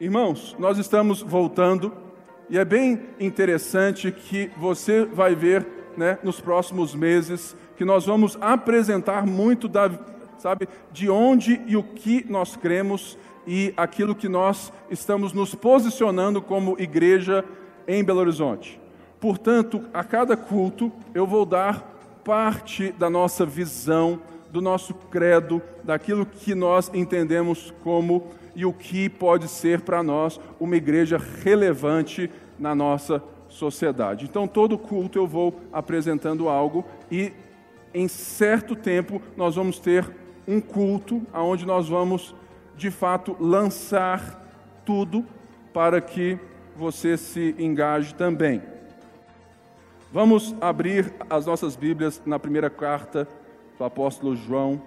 Irmãos, nós estamos voltando e é bem interessante que você vai ver né, nos próximos meses que nós vamos apresentar muito da, sabe, de onde e o que nós cremos e aquilo que nós estamos nos posicionando como igreja em Belo Horizonte. Portanto, a cada culto eu vou dar parte da nossa visão, do nosso credo, daquilo que nós entendemos como e o que pode ser para nós uma igreja relevante na nossa sociedade. Então, todo culto eu vou apresentando algo e em certo tempo nós vamos ter um culto onde nós vamos de fato lançar tudo para que você se engaje também. Vamos abrir as nossas Bíblias na primeira carta do apóstolo João,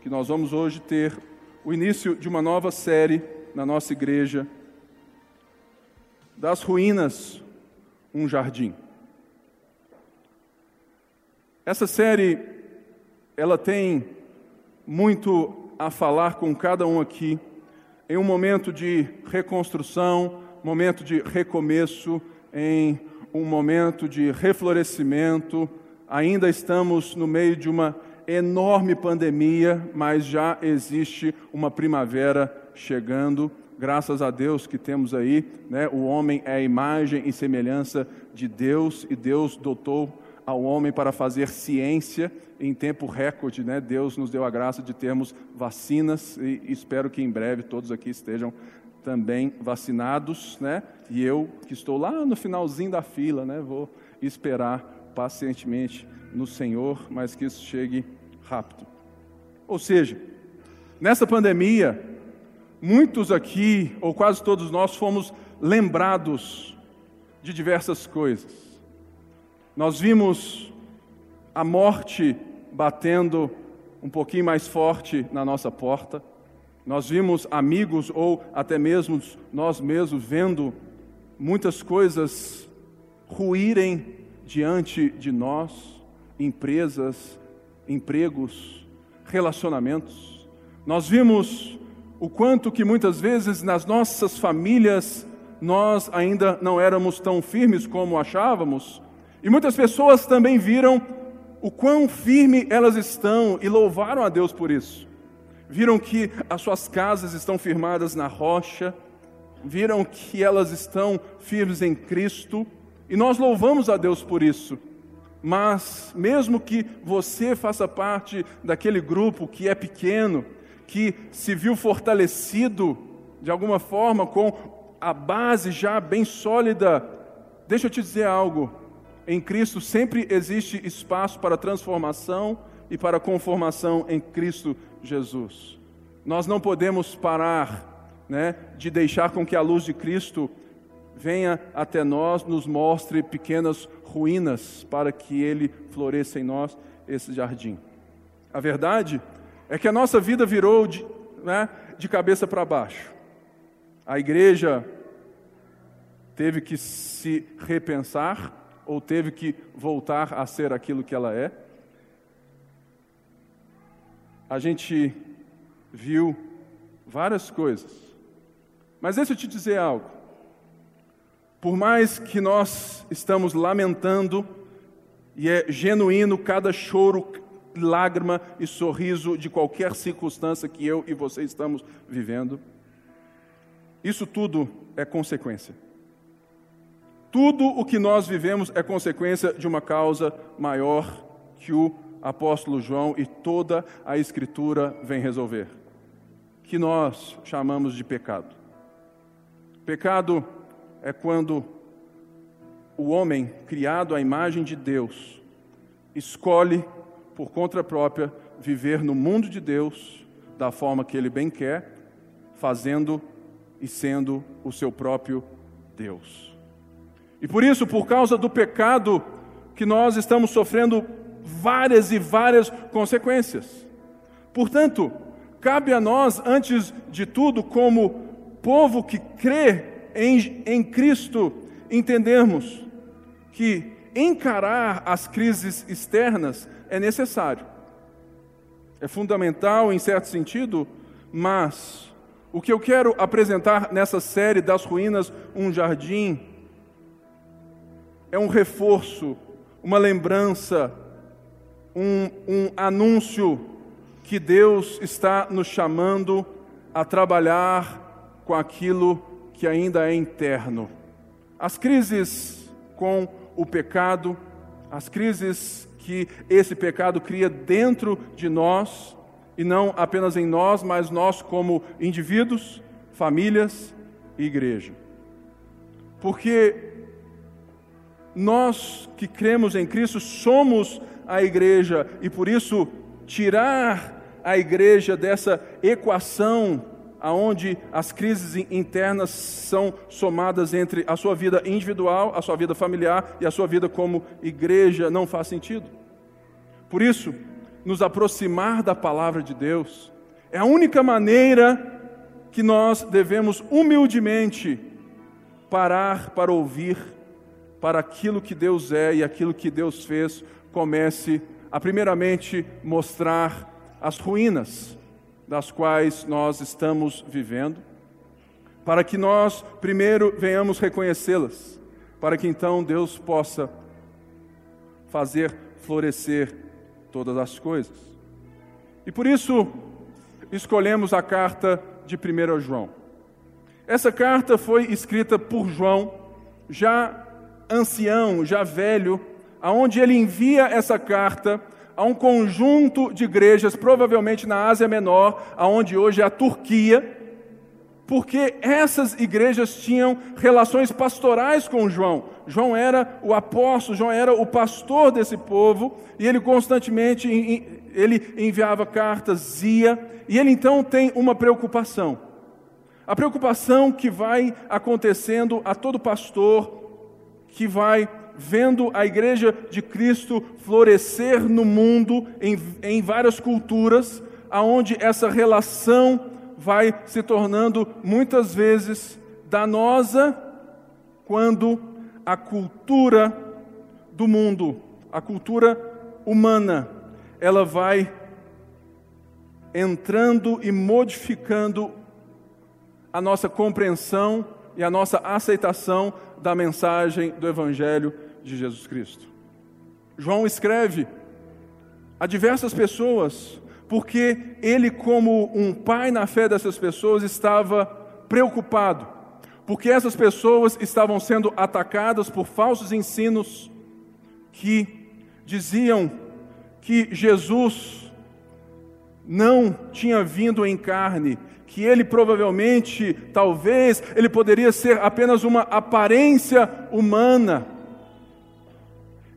que nós vamos hoje ter o início de uma nova série na nossa igreja, das ruínas, um jardim. Essa série, ela tem muito a falar com cada um aqui, em um momento de reconstrução, momento de recomeço, em um momento de reflorescimento, ainda estamos no meio de uma enorme pandemia, mas já existe uma primavera chegando. Graças a Deus que temos aí, né? O homem é a imagem e semelhança de Deus e Deus dotou ao homem para fazer ciência em tempo recorde, né? Deus nos deu a graça de termos vacinas e espero que em breve todos aqui estejam também vacinados, né? E eu que estou lá no finalzinho da fila, né? Vou esperar pacientemente no Senhor, mas que isso chegue rápido. Ou seja, nessa pandemia, muitos aqui, ou quase todos nós, fomos lembrados de diversas coisas. Nós vimos a morte batendo um pouquinho mais forte na nossa porta. Nós vimos amigos ou até mesmo nós mesmos vendo muitas coisas ruírem diante de nós, empresas, empregos, relacionamentos. Nós vimos o quanto que muitas vezes nas nossas famílias nós ainda não éramos tão firmes como achávamos, e muitas pessoas também viram o quão firme elas estão e louvaram a Deus por isso. Viram que as suas casas estão firmadas na rocha, viram que elas estão firmes em Cristo, e nós louvamos a Deus por isso. Mas, mesmo que você faça parte daquele grupo que é pequeno, que se viu fortalecido de alguma forma com a base já bem sólida, deixa eu te dizer algo: em Cristo sempre existe espaço para transformação e para conformação em Cristo Jesus. Nós não podemos parar né, de deixar com que a luz de Cristo venha até nós, nos mostre pequenas ruínas para que Ele floresça em nós esse jardim. A verdade é que a nossa vida virou de, né, de cabeça para baixo. A igreja teve que se repensar ou teve que voltar a ser aquilo que ela é. A gente viu várias coisas. Mas deixa eu te dizer algo. Por mais que nós estamos lamentando, e é genuíno cada choro, lágrima e sorriso de qualquer circunstância que eu e você estamos vivendo, isso tudo é consequência. Tudo o que nós vivemos é consequência de uma causa maior que o apóstolo João e toda a Escritura vem resolver, que nós chamamos de pecado. Pecado é quando o homem, criado à imagem de Deus, escolhe por conta própria viver no mundo de Deus da forma que ele bem quer, fazendo e sendo o seu próprio Deus. E por isso, por causa do pecado, que nós estamos sofrendo várias e várias consequências. Portanto, cabe a nós, antes de tudo, como povo que crê em, em Cristo entendermos que encarar as crises externas é necessário. É fundamental em certo sentido, mas o que eu quero apresentar nessa série das ruínas, um jardim, é um reforço, uma lembrança, um, um anúncio que Deus está nos chamando a trabalhar com aquilo que ainda é interno. As crises com o pecado, as crises que esse pecado cria dentro de nós, e não apenas em nós, mas nós como indivíduos, famílias e igreja. Porque nós que cremos em Cristo somos a igreja e por isso tirar a igreja dessa equação aonde as crises internas são somadas entre a sua vida individual, a sua vida familiar e a sua vida como igreja não faz sentido. Por isso, nos aproximar da palavra de Deus é a única maneira que nós devemos humildemente parar para ouvir para aquilo que Deus é e aquilo que Deus fez comece a primeiramente mostrar as ruínas das quais nós estamos vivendo, para que nós primeiro venhamos reconhecê-las, para que então Deus possa fazer florescer todas as coisas. E por isso escolhemos a carta de 1 João. Essa carta foi escrita por João, já ancião, já velho, aonde ele envia essa carta a um conjunto de igrejas, provavelmente na Ásia Menor, aonde hoje é a Turquia, porque essas igrejas tinham relações pastorais com João. João era o apóstolo, João era o pastor desse povo, e ele constantemente ele enviava cartas, ia, e ele então tem uma preocupação. A preocupação que vai acontecendo a todo pastor que vai vendo a igreja de Cristo florescer no mundo, em, em várias culturas, aonde essa relação vai se tornando muitas vezes danosa quando a cultura do mundo, a cultura humana, ela vai entrando e modificando a nossa compreensão e a nossa aceitação da mensagem do Evangelho de Jesus Cristo. João escreve a diversas pessoas, porque ele, como um pai na fé dessas pessoas, estava preocupado, porque essas pessoas estavam sendo atacadas por falsos ensinos que diziam que Jesus não tinha vindo em carne, que ele provavelmente, talvez, ele poderia ser apenas uma aparência humana.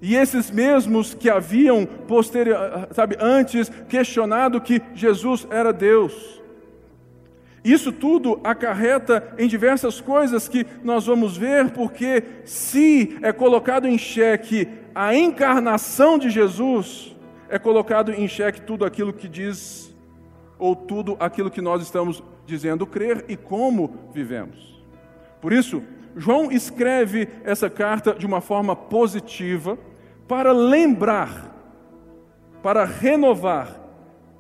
E esses mesmos que haviam posterior, sabe, antes questionado que Jesus era Deus. Isso tudo acarreta em diversas coisas que nós vamos ver, porque se é colocado em xeque a encarnação de Jesus, é colocado em xeque tudo aquilo que diz ou tudo aquilo que nós estamos dizendo crer e como vivemos. Por isso, João escreve essa carta de uma forma positiva para lembrar, para renovar,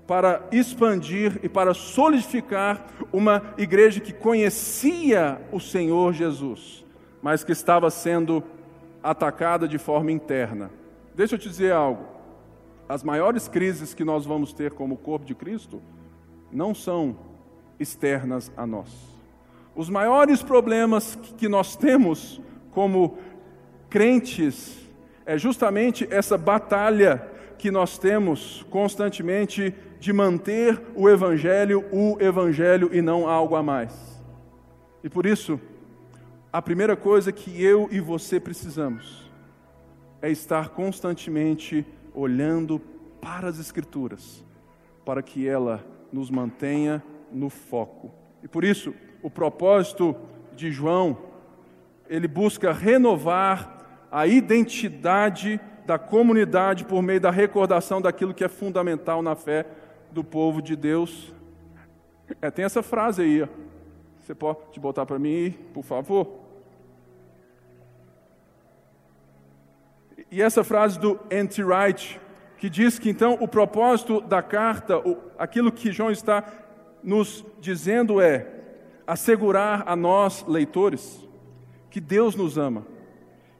para expandir e para solidificar uma igreja que conhecia o Senhor Jesus, mas que estava sendo atacada de forma interna. Deixa eu te dizer algo. As maiores crises que nós vamos ter como corpo de Cristo não são externas a nós. Os maiores problemas que nós temos como crentes é justamente essa batalha que nós temos constantemente de manter o Evangelho, o Evangelho e não algo a mais. E por isso, a primeira coisa que eu e você precisamos é estar constantemente olhando para as Escrituras, para que ela nos mantenha no foco. E por isso, o propósito de João, ele busca renovar a identidade da comunidade por meio da recordação daquilo que é fundamental na fé do povo de Deus. É, tem essa frase aí, ó. você pode botar para mim, por favor? E essa frase do N.T. Wright, que diz que então o propósito da carta, aquilo que João está nos dizendo é assegurar a nós, leitores, que Deus nos ama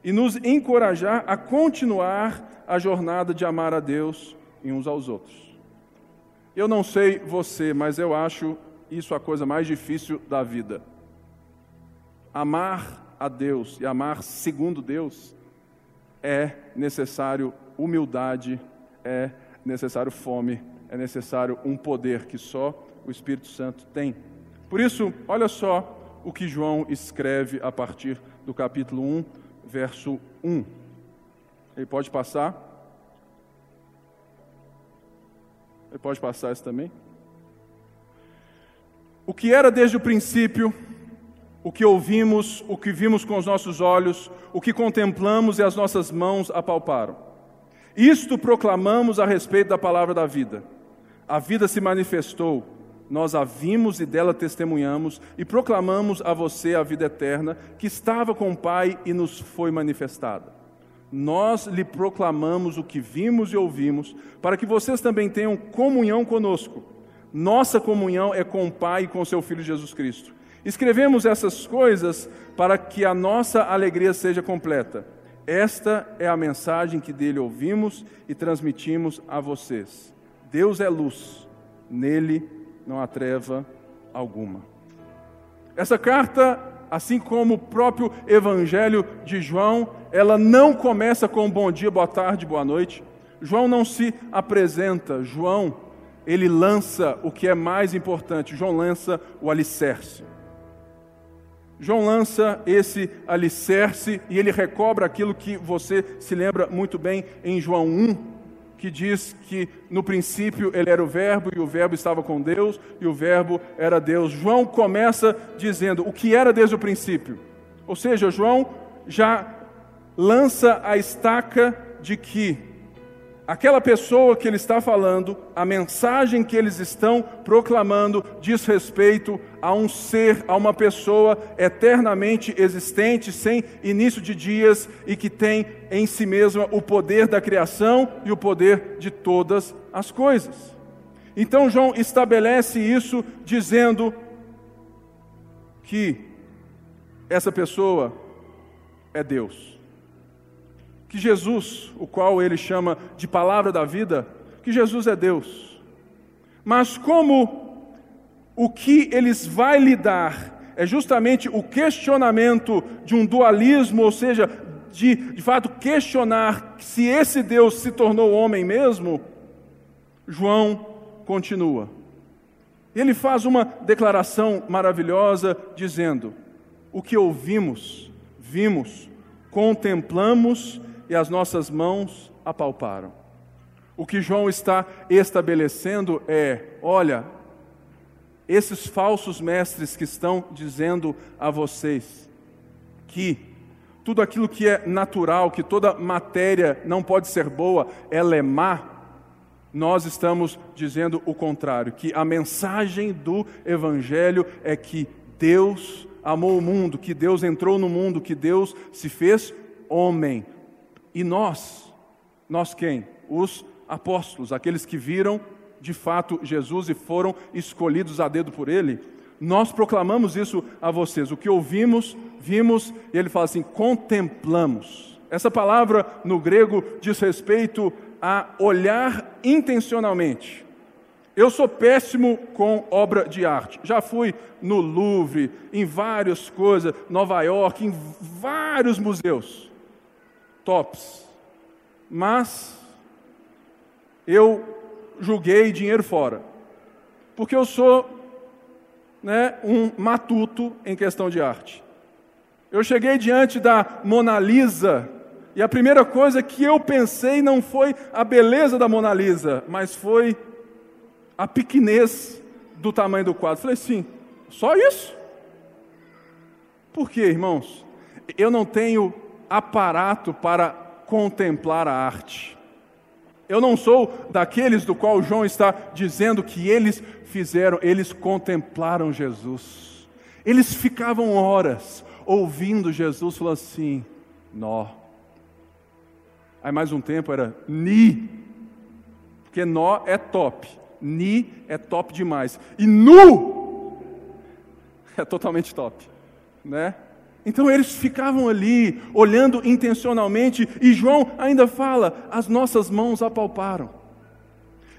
e nos encorajar a continuar a jornada de amar a Deus e uns aos outros. Eu não sei você, mas eu acho isso a coisa mais difícil da vida. Amar a Deus e amar segundo Deus é necessário humildade, é necessário fome, é necessário um poder que só o Espírito Santo tem. Por isso, olha só o que João escreve a partir do capítulo 1, verso 1. Ele pode passar? Ele pode passar isso também? O que era desde o princípio, o que ouvimos, o que vimos com os nossos olhos, o que contemplamos e as nossas mãos apalparam. Isto proclamamos a respeito da palavra da vida. A vida se manifestou, nós a vimos e dela testemunhamos e proclamamos a você a vida eterna que estava com o Pai e nos foi manifestada. Nós lhe proclamamos o que vimos e ouvimos, para que vocês também tenham comunhão conosco. Nossa comunhão é com o Pai e com seu Filho Jesus Cristo. Escrevemos essas coisas para que a nossa alegria seja completa. Esta é a mensagem que dele ouvimos e transmitimos a vocês. Deus é luz, nele não há treva alguma. Essa carta, assim como o próprio Evangelho de João, ela não começa com bom dia, boa tarde, boa noite. João não se apresenta, João, ele lança o que é mais importante, João lança o alicerce. João lança esse alicerce e ele recobra aquilo que você se lembra muito bem em João 1, que diz que no princípio ele era o Verbo e o Verbo estava com Deus e o Verbo era Deus. João começa dizendo o que era desde o princípio. Ou seja, João já lança a estaca de que aquela pessoa que ele está falando, a mensagem que eles estão proclamando, diz respeito a um ser, a uma pessoa eternamente existente, sem início de dias e que tem em si mesma o poder da criação e o poder de todas as coisas. Então, João estabelece isso dizendo que essa pessoa é Deus que Jesus, o qual ele chama de palavra da vida, que Jesus é Deus. Mas como o que eles vai lidar é justamente o questionamento de um dualismo, ou seja, de, de fato questionar se esse Deus se tornou homem mesmo, João continua. Ele faz uma declaração maravilhosa dizendo: O que ouvimos, vimos, contemplamos e as nossas mãos apalparam. O que João está estabelecendo é: olha, esses falsos mestres que estão dizendo a vocês que tudo aquilo que é natural, que toda matéria não pode ser boa, ela é má, nós estamos dizendo o contrário, que a mensagem do Evangelho é que Deus amou o mundo, que Deus entrou no mundo, que Deus se fez homem e nós, nós quem? Os apóstolos, aqueles que viram de fato Jesus e foram escolhidos a dedo por ele. Nós proclamamos isso a vocês. O que ouvimos, vimos, e ele fala assim: contemplamos. Essa palavra no grego diz respeito a olhar intencionalmente. Eu sou péssimo com obra de arte. Já fui no Louvre, em várias coisas, Nova York, em vários museus tops. Mas eu julguei dinheiro fora. Porque eu sou né, um matuto em questão de arte. Eu cheguei diante da Mona Lisa e a primeira coisa que eu pensei não foi a beleza da Mona Lisa, mas foi a pequenez do tamanho do quadro. Falei assim, só isso? Por quê, irmãos? Eu não tenho aparato para contemplar a arte. Eu não sou daqueles do qual João está dizendo que eles fizeram, eles contemplaram Jesus. Eles ficavam horas ouvindo Jesus falar assim: nó. Aí mais um tempo era ni, porque nó é top, ni é top demais, e nu é totalmente top, né? Então eles ficavam ali, olhando intencionalmente, e João ainda fala: as nossas mãos apalparam.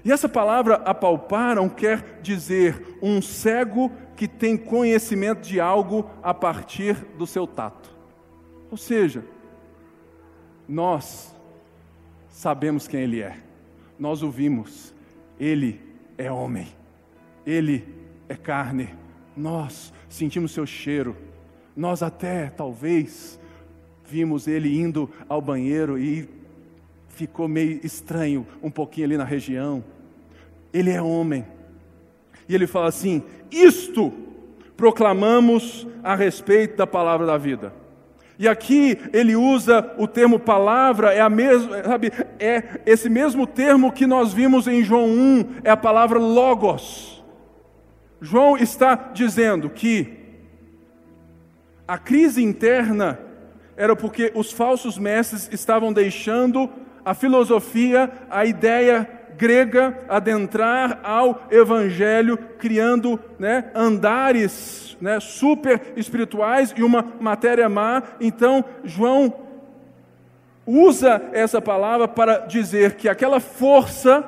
E essa palavra apalparam quer dizer um cego que tem conhecimento de algo a partir do seu tato. Ou seja, nós sabemos quem Ele é, nós o vimos, Ele é homem, Ele é carne, nós sentimos seu cheiro, nós até, talvez, vimos ele indo ao banheiro e ficou meio estranho um pouquinho ali na região. Ele é homem. E ele fala assim: Isto proclamamos a respeito da palavra da vida. E aqui ele usa o termo palavra, é a mesma, sabe, é esse mesmo termo que nós vimos em João 1, é a palavra logos. João está dizendo que a crise interna era porque os falsos mestres estavam deixando a filosofia, a ideia grega adentrar ao evangelho, criando né, andares né, super espirituais e uma matéria má. Então, João usa essa palavra para dizer que aquela força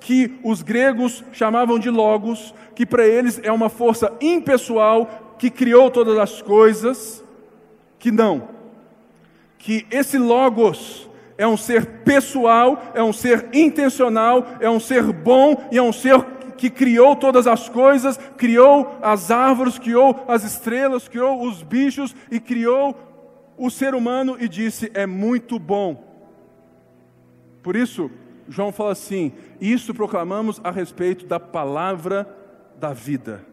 que os gregos chamavam de logos, que para eles é uma força impessoal, que criou todas as coisas, que não, que esse Logos é um ser pessoal, é um ser intencional, é um ser bom e é um ser que criou todas as coisas, criou as árvores, criou as estrelas, criou os bichos e criou o ser humano e disse: é muito bom. Por isso, João fala assim: isso proclamamos a respeito da palavra da vida.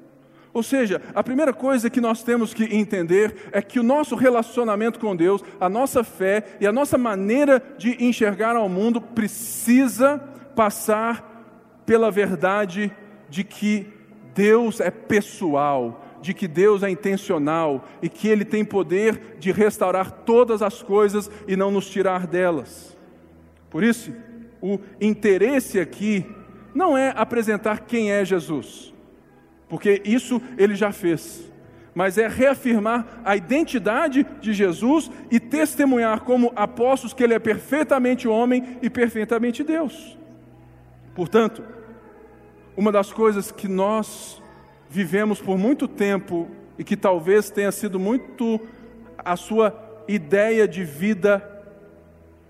Ou seja, a primeira coisa que nós temos que entender é que o nosso relacionamento com Deus, a nossa fé e a nossa maneira de enxergar ao mundo precisa passar pela verdade de que Deus é pessoal, de que Deus é intencional e que Ele tem poder de restaurar todas as coisas e não nos tirar delas. Por isso, o interesse aqui não é apresentar quem é Jesus porque isso ele já fez. Mas é reafirmar a identidade de Jesus e testemunhar como apóstolos que ele é perfeitamente homem e perfeitamente Deus. Portanto, uma das coisas que nós vivemos por muito tempo e que talvez tenha sido muito a sua ideia de vida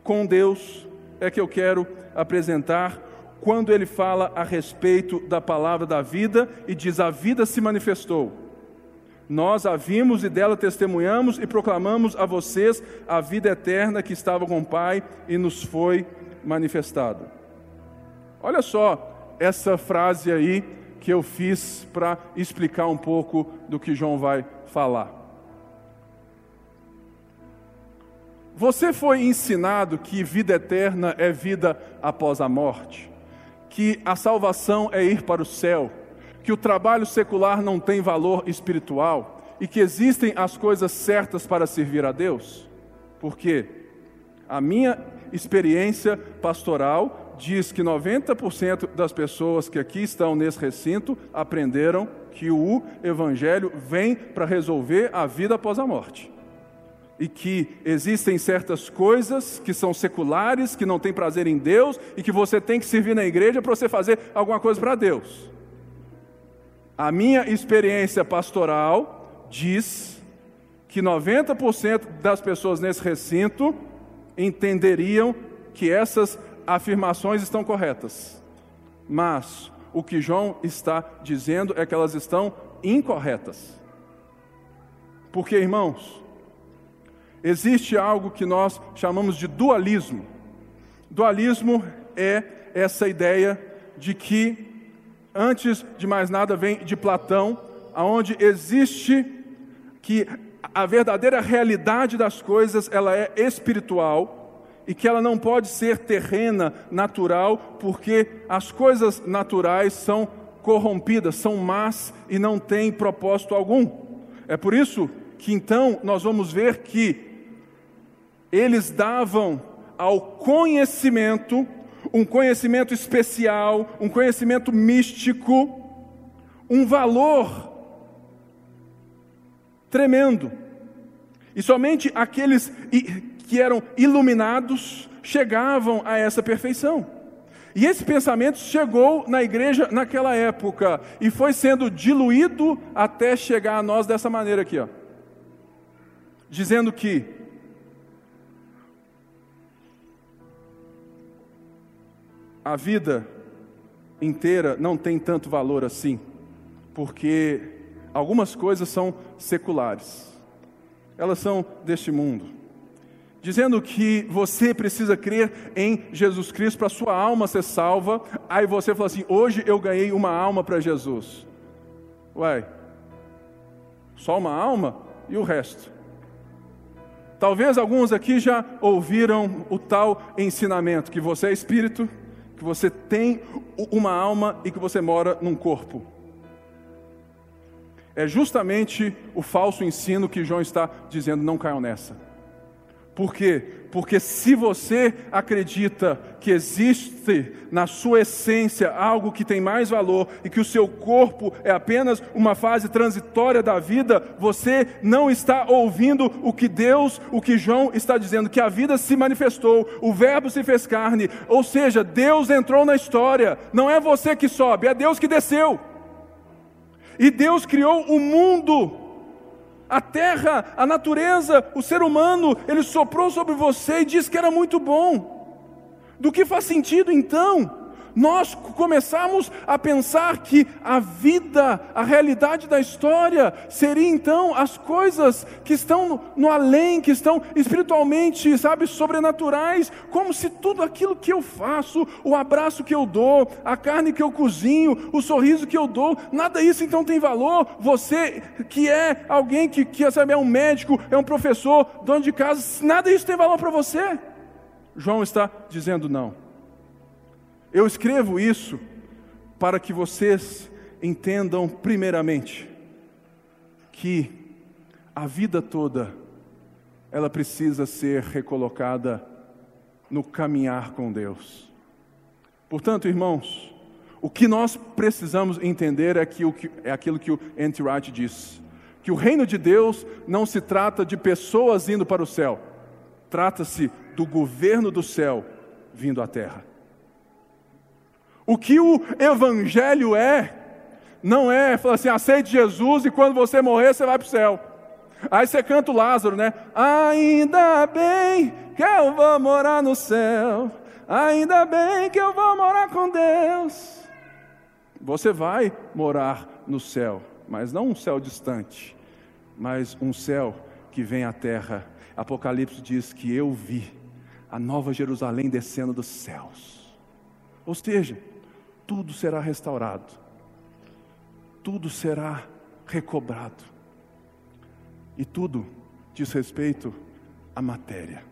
com Deus, é que eu quero apresentar quando ele fala a respeito da palavra da vida e diz: A vida se manifestou. Nós a vimos e dela testemunhamos e proclamamos a vocês a vida eterna que estava com o Pai e nos foi manifestado. Olha só essa frase aí que eu fiz para explicar um pouco do que João vai falar. Você foi ensinado que vida eterna é vida após a morte? Que a salvação é ir para o céu, que o trabalho secular não tem valor espiritual e que existem as coisas certas para servir a Deus? Porque a minha experiência pastoral diz que 90% das pessoas que aqui estão nesse recinto aprenderam que o Evangelho vem para resolver a vida após a morte e que existem certas coisas que são seculares, que não têm prazer em Deus e que você tem que servir na igreja para você fazer alguma coisa para Deus. A minha experiência pastoral diz que 90% das pessoas nesse recinto entenderiam que essas afirmações estão corretas. Mas o que João está dizendo é que elas estão incorretas. Porque, irmãos, existe algo que nós chamamos de dualismo. Dualismo é essa ideia de que, antes de mais nada, vem de Platão, aonde existe que a verdadeira realidade das coisas ela é espiritual e que ela não pode ser terrena, natural, porque as coisas naturais são corrompidas, são más e não têm propósito algum. É por isso que então nós vamos ver que eles davam ao conhecimento, um conhecimento especial, um conhecimento místico, um valor tremendo. E somente aqueles que eram iluminados chegavam a essa perfeição. E esse pensamento chegou na igreja naquela época e foi sendo diluído até chegar a nós dessa maneira aqui, ó. Dizendo que a vida inteira não tem tanto valor assim, porque algumas coisas são seculares, elas são deste mundo. Dizendo que você precisa crer em Jesus Cristo para sua alma ser salva, aí você fala assim: hoje eu ganhei uma alma para Jesus. Uai, só uma alma e o resto? Talvez alguns aqui já ouviram o tal ensinamento que você é espírito, que você tem uma alma e que você mora num corpo. É justamente o falso ensino que João está dizendo, não caiam nessa. Por quê? Porque se você acredita que existe na sua essência algo que tem mais valor e que o seu corpo é apenas uma fase transitória da vida, você não está ouvindo o que Deus, o que João está dizendo, que a vida se manifestou, o Verbo se fez carne, ou seja, Deus entrou na história, não é você que sobe, é Deus que desceu. E Deus criou o mundo a terra, a natureza, o ser humano, ele soprou sobre você e disse que era muito bom. Do que faz sentido então nós começamos a pensar que a vida, a realidade da história, seria então as coisas que estão no, no, além, que estão espiritualmente, sabe, sobrenaturais, como se tudo aquilo que eu faço, o abraço que eu dou, a carne que eu cozinho, o sorriso que eu dou, nada disso então tem valor. Você que é alguém que, que sabe, é um médico, é um professor, dono de casa, nada disso tem valor para você. João está dizendo não. Eu escrevo isso para que vocês entendam, primeiramente, que a vida toda ela precisa ser recolocada no caminhar com Deus. Portanto, irmãos, o que nós precisamos entender é, que, é aquilo que o Anti Wright diz: que o reino de Deus não se trata de pessoas indo para o céu, trata-se do governo do céu vindo à terra. O que o Evangelho é, não é falar assim, aceite Jesus e quando você morrer você vai para o céu. Aí você canta o Lázaro, né? Ainda bem que eu vou morar no céu, ainda bem que eu vou morar com Deus. Você vai morar no céu, mas não um céu distante, mas um céu que vem à terra. Apocalipse diz que eu vi a nova Jerusalém descendo dos céus. Ou seja, tudo será restaurado, tudo será recobrado, e tudo diz respeito à matéria,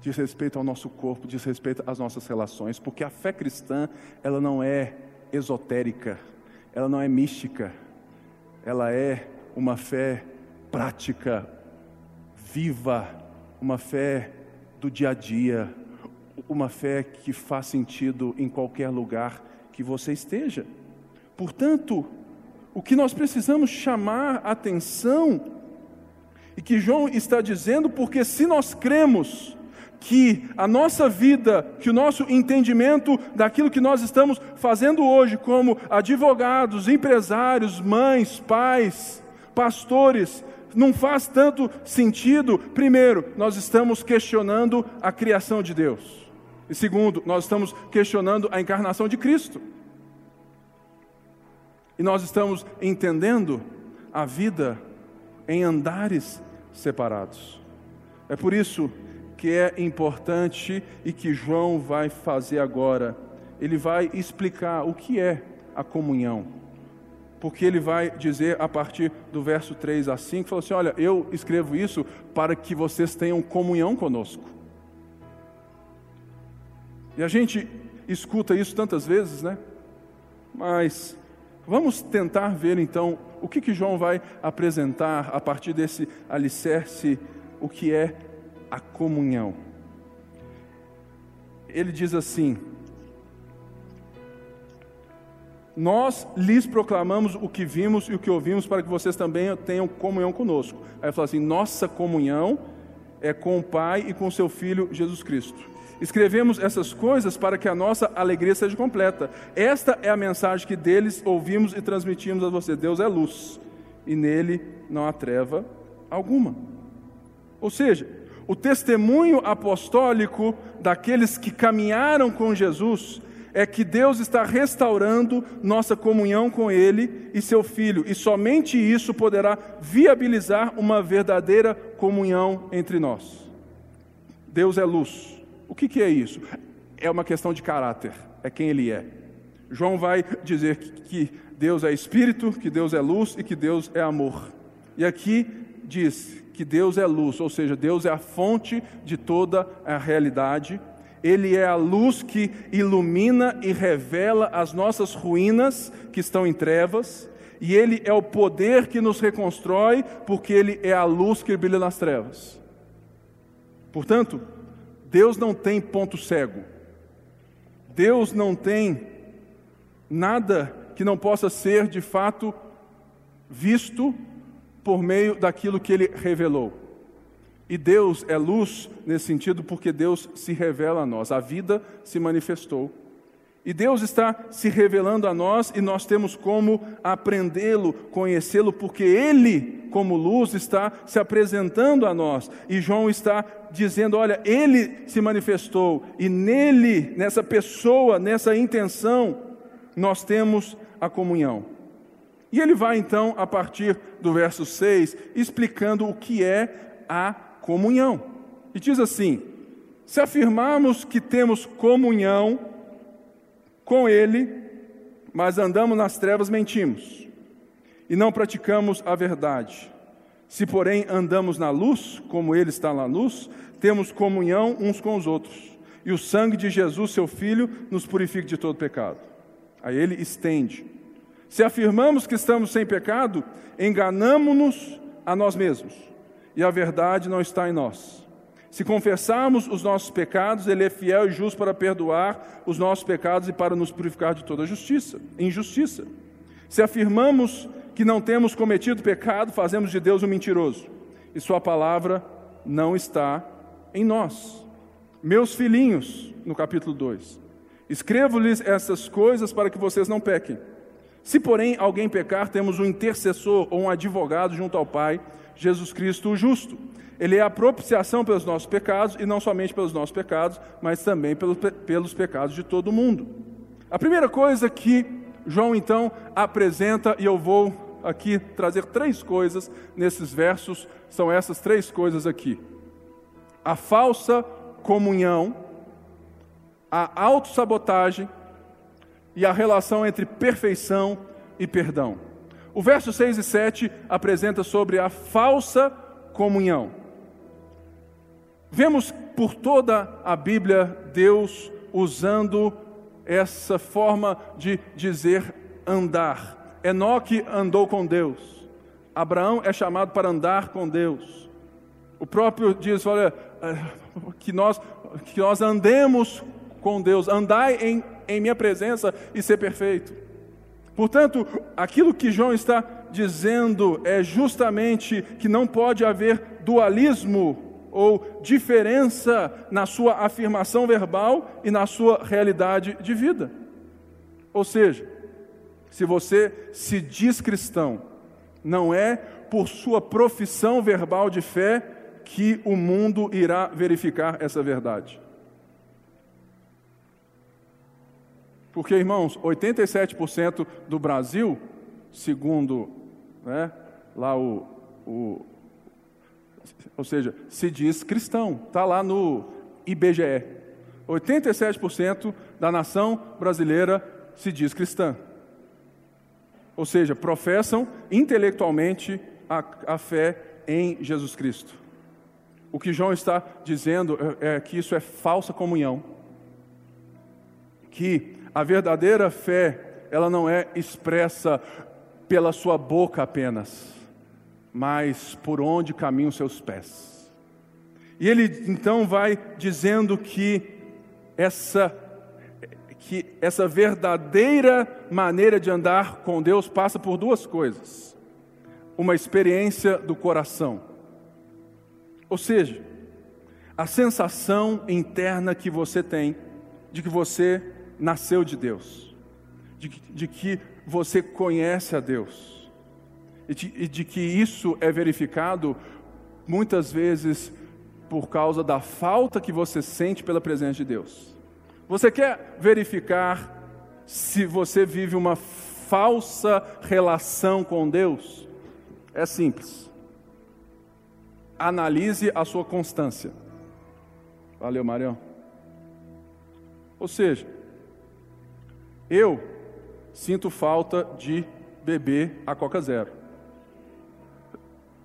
diz respeito ao nosso corpo, diz respeito às nossas relações, porque a fé cristã, ela não é esotérica, ela não é mística, ela é uma fé prática, viva, uma fé do dia a dia, uma fé que faz sentido em qualquer lugar que você esteja. Portanto, o que nós precisamos chamar atenção, e que João está dizendo, porque se nós cremos que a nossa vida, que o nosso entendimento daquilo que nós estamos fazendo hoje, como advogados, empresários, mães, pais, pastores, não faz tanto sentido. Primeiro, nós estamos questionando a criação de Deus. E segundo, nós estamos questionando a encarnação de Cristo. E nós estamos entendendo a vida em andares separados. É por isso que é importante e que João vai fazer agora. Ele vai explicar o que é a comunhão. Porque ele vai dizer a partir do verso 3 a 5, falou assim: "Olha, eu escrevo isso para que vocês tenham comunhão conosco". E a gente escuta isso tantas vezes, né? Mas vamos tentar ver então o que, que João vai apresentar a partir desse alicerce, o que é a comunhão. Ele diz assim, nós lhes proclamamos o que vimos e o que ouvimos para que vocês também tenham comunhão conosco. Aí fala assim: nossa comunhão é com o Pai e com seu Filho Jesus Cristo. Escrevemos essas coisas para que a nossa alegria seja completa. Esta é a mensagem que deles ouvimos e transmitimos a vocês. Deus é luz e nele não há treva alguma. Ou seja, o testemunho apostólico daqueles que caminharam com Jesus é que Deus está restaurando nossa comunhão com Ele e seu Filho, e somente isso poderá viabilizar uma verdadeira comunhão entre nós. Deus é luz. O que, que é isso? É uma questão de caráter, é quem Ele é. João vai dizer que Deus é Espírito, que Deus é luz e que Deus é amor. E aqui diz que Deus é luz, ou seja, Deus é a fonte de toda a realidade ele é a luz que ilumina e revela as nossas ruínas que estão em trevas, e Ele é o poder que nos reconstrói, porque Ele é a luz que brilha nas trevas. Portanto, Deus não tem ponto cego, Deus não tem nada que não possa ser de fato visto por meio daquilo que Ele revelou. E Deus é luz nesse sentido porque Deus se revela a nós, a vida se manifestou. E Deus está se revelando a nós e nós temos como aprendê-lo, conhecê-lo, porque Ele, como luz, está se apresentando a nós. E João está dizendo: olha, Ele se manifestou e nele, nessa pessoa, nessa intenção, nós temos a comunhão. E ele vai então, a partir do verso 6, explicando o que é a comunhão. E diz assim: se afirmarmos que temos comunhão com Ele, mas andamos nas trevas, mentimos e não praticamos a verdade. Se, porém, andamos na luz, como Ele está na luz, temos comunhão uns com os outros. E o sangue de Jesus, seu Filho, nos purifica de todo pecado. Aí ele estende. Se afirmamos que estamos sem pecado, enganamos-nos a nós mesmos e a verdade não está em nós. Se confessarmos os nossos pecados, Ele é fiel e justo para perdoar os nossos pecados e para nos purificar de toda justiça, injustiça. Se afirmamos que não temos cometido pecado, fazemos de Deus um mentiroso, e Sua palavra não está em nós. Meus filhinhos, no capítulo 2, escrevo-lhes essas coisas para que vocês não pequem. Se, porém, alguém pecar, temos um intercessor ou um advogado junto ao Pai, Jesus Cristo o justo. Ele é a propiciação pelos nossos pecados, e não somente pelos nossos pecados, mas também pelos, pecados de todo mundo. A primeira coisa que João então apresenta, e eu vou aqui trazer três coisas nesses versos, são essas três coisas aqui: a falsa comunhão, a autossabotagem e a relação entre perfeição e perdão. O verso 6 e 7 apresenta sobre a falsa comunhão. Vemos por toda a Bíblia Deus usando essa forma de dizer andar. Enoque andou com Deus. Abraão é chamado para andar com Deus. O próprio diz, olha, eh, que nós, que nós andemos com Deus, andai em, em minha presença e ser perfeito. Portanto, aquilo que João está dizendo é justamente que não pode haver dualismo ou diferença na sua afirmação verbal e na sua realidade de vida. Ou seja, se você se diz cristão, não é por sua profissão verbal de fé que o mundo irá verificar essa verdade. Porque, irmãos, 87% do Brasil, segundo né, lá o, o. Ou seja, se diz cristão, está lá no IBGE. 87% da nação brasileira se diz cristã. Ou seja, professam intelectualmente a, a fé em Jesus Cristo. O que João está dizendo é, é que isso é falsa comunhão. Que a verdadeira fé, ela não é expressa pela sua boca apenas, mas por onde caminham seus pés. E ele então vai dizendo que essa que essa verdadeira maneira de andar com Deus passa por duas coisas: uma experiência do coração, ou seja, a sensação interna que você tem de que você nasceu de Deus, de, de que você conhece a Deus, e de, de que isso é verificado muitas vezes por causa da falta que você sente pela presença de Deus. Você quer verificar se você vive uma falsa relação com Deus? É simples. Analise a sua constância. Valeu, Marião. Ou seja, eu sinto falta de beber a Coca Zero.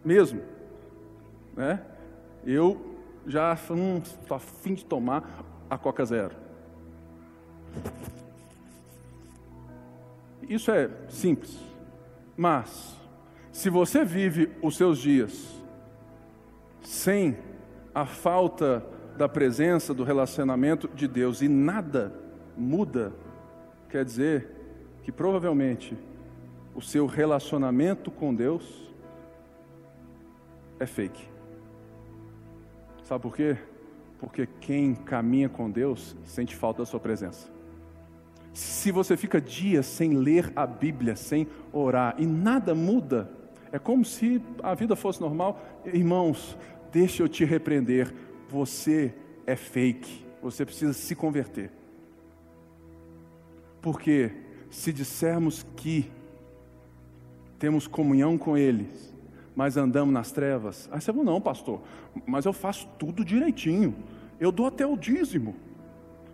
Mesmo. Né? Eu já hum, estou afim de tomar a Coca Zero. Isso é simples. Mas, se você vive os seus dias sem a falta da presença, do relacionamento de Deus e nada muda, quer dizer que provavelmente o seu relacionamento com Deus é fake. Sabe por quê? Porque quem caminha com Deus sente falta da sua presença. Se você fica dias sem ler a Bíblia, sem orar e nada muda, é como se a vida fosse normal. Irmãos, deixa eu te repreender. Você é fake. Você precisa se converter. Porque se dissermos que temos comunhão com Ele, mas andamos nas trevas, aí você fala, não, pastor, mas eu faço tudo direitinho. Eu dou até o dízimo.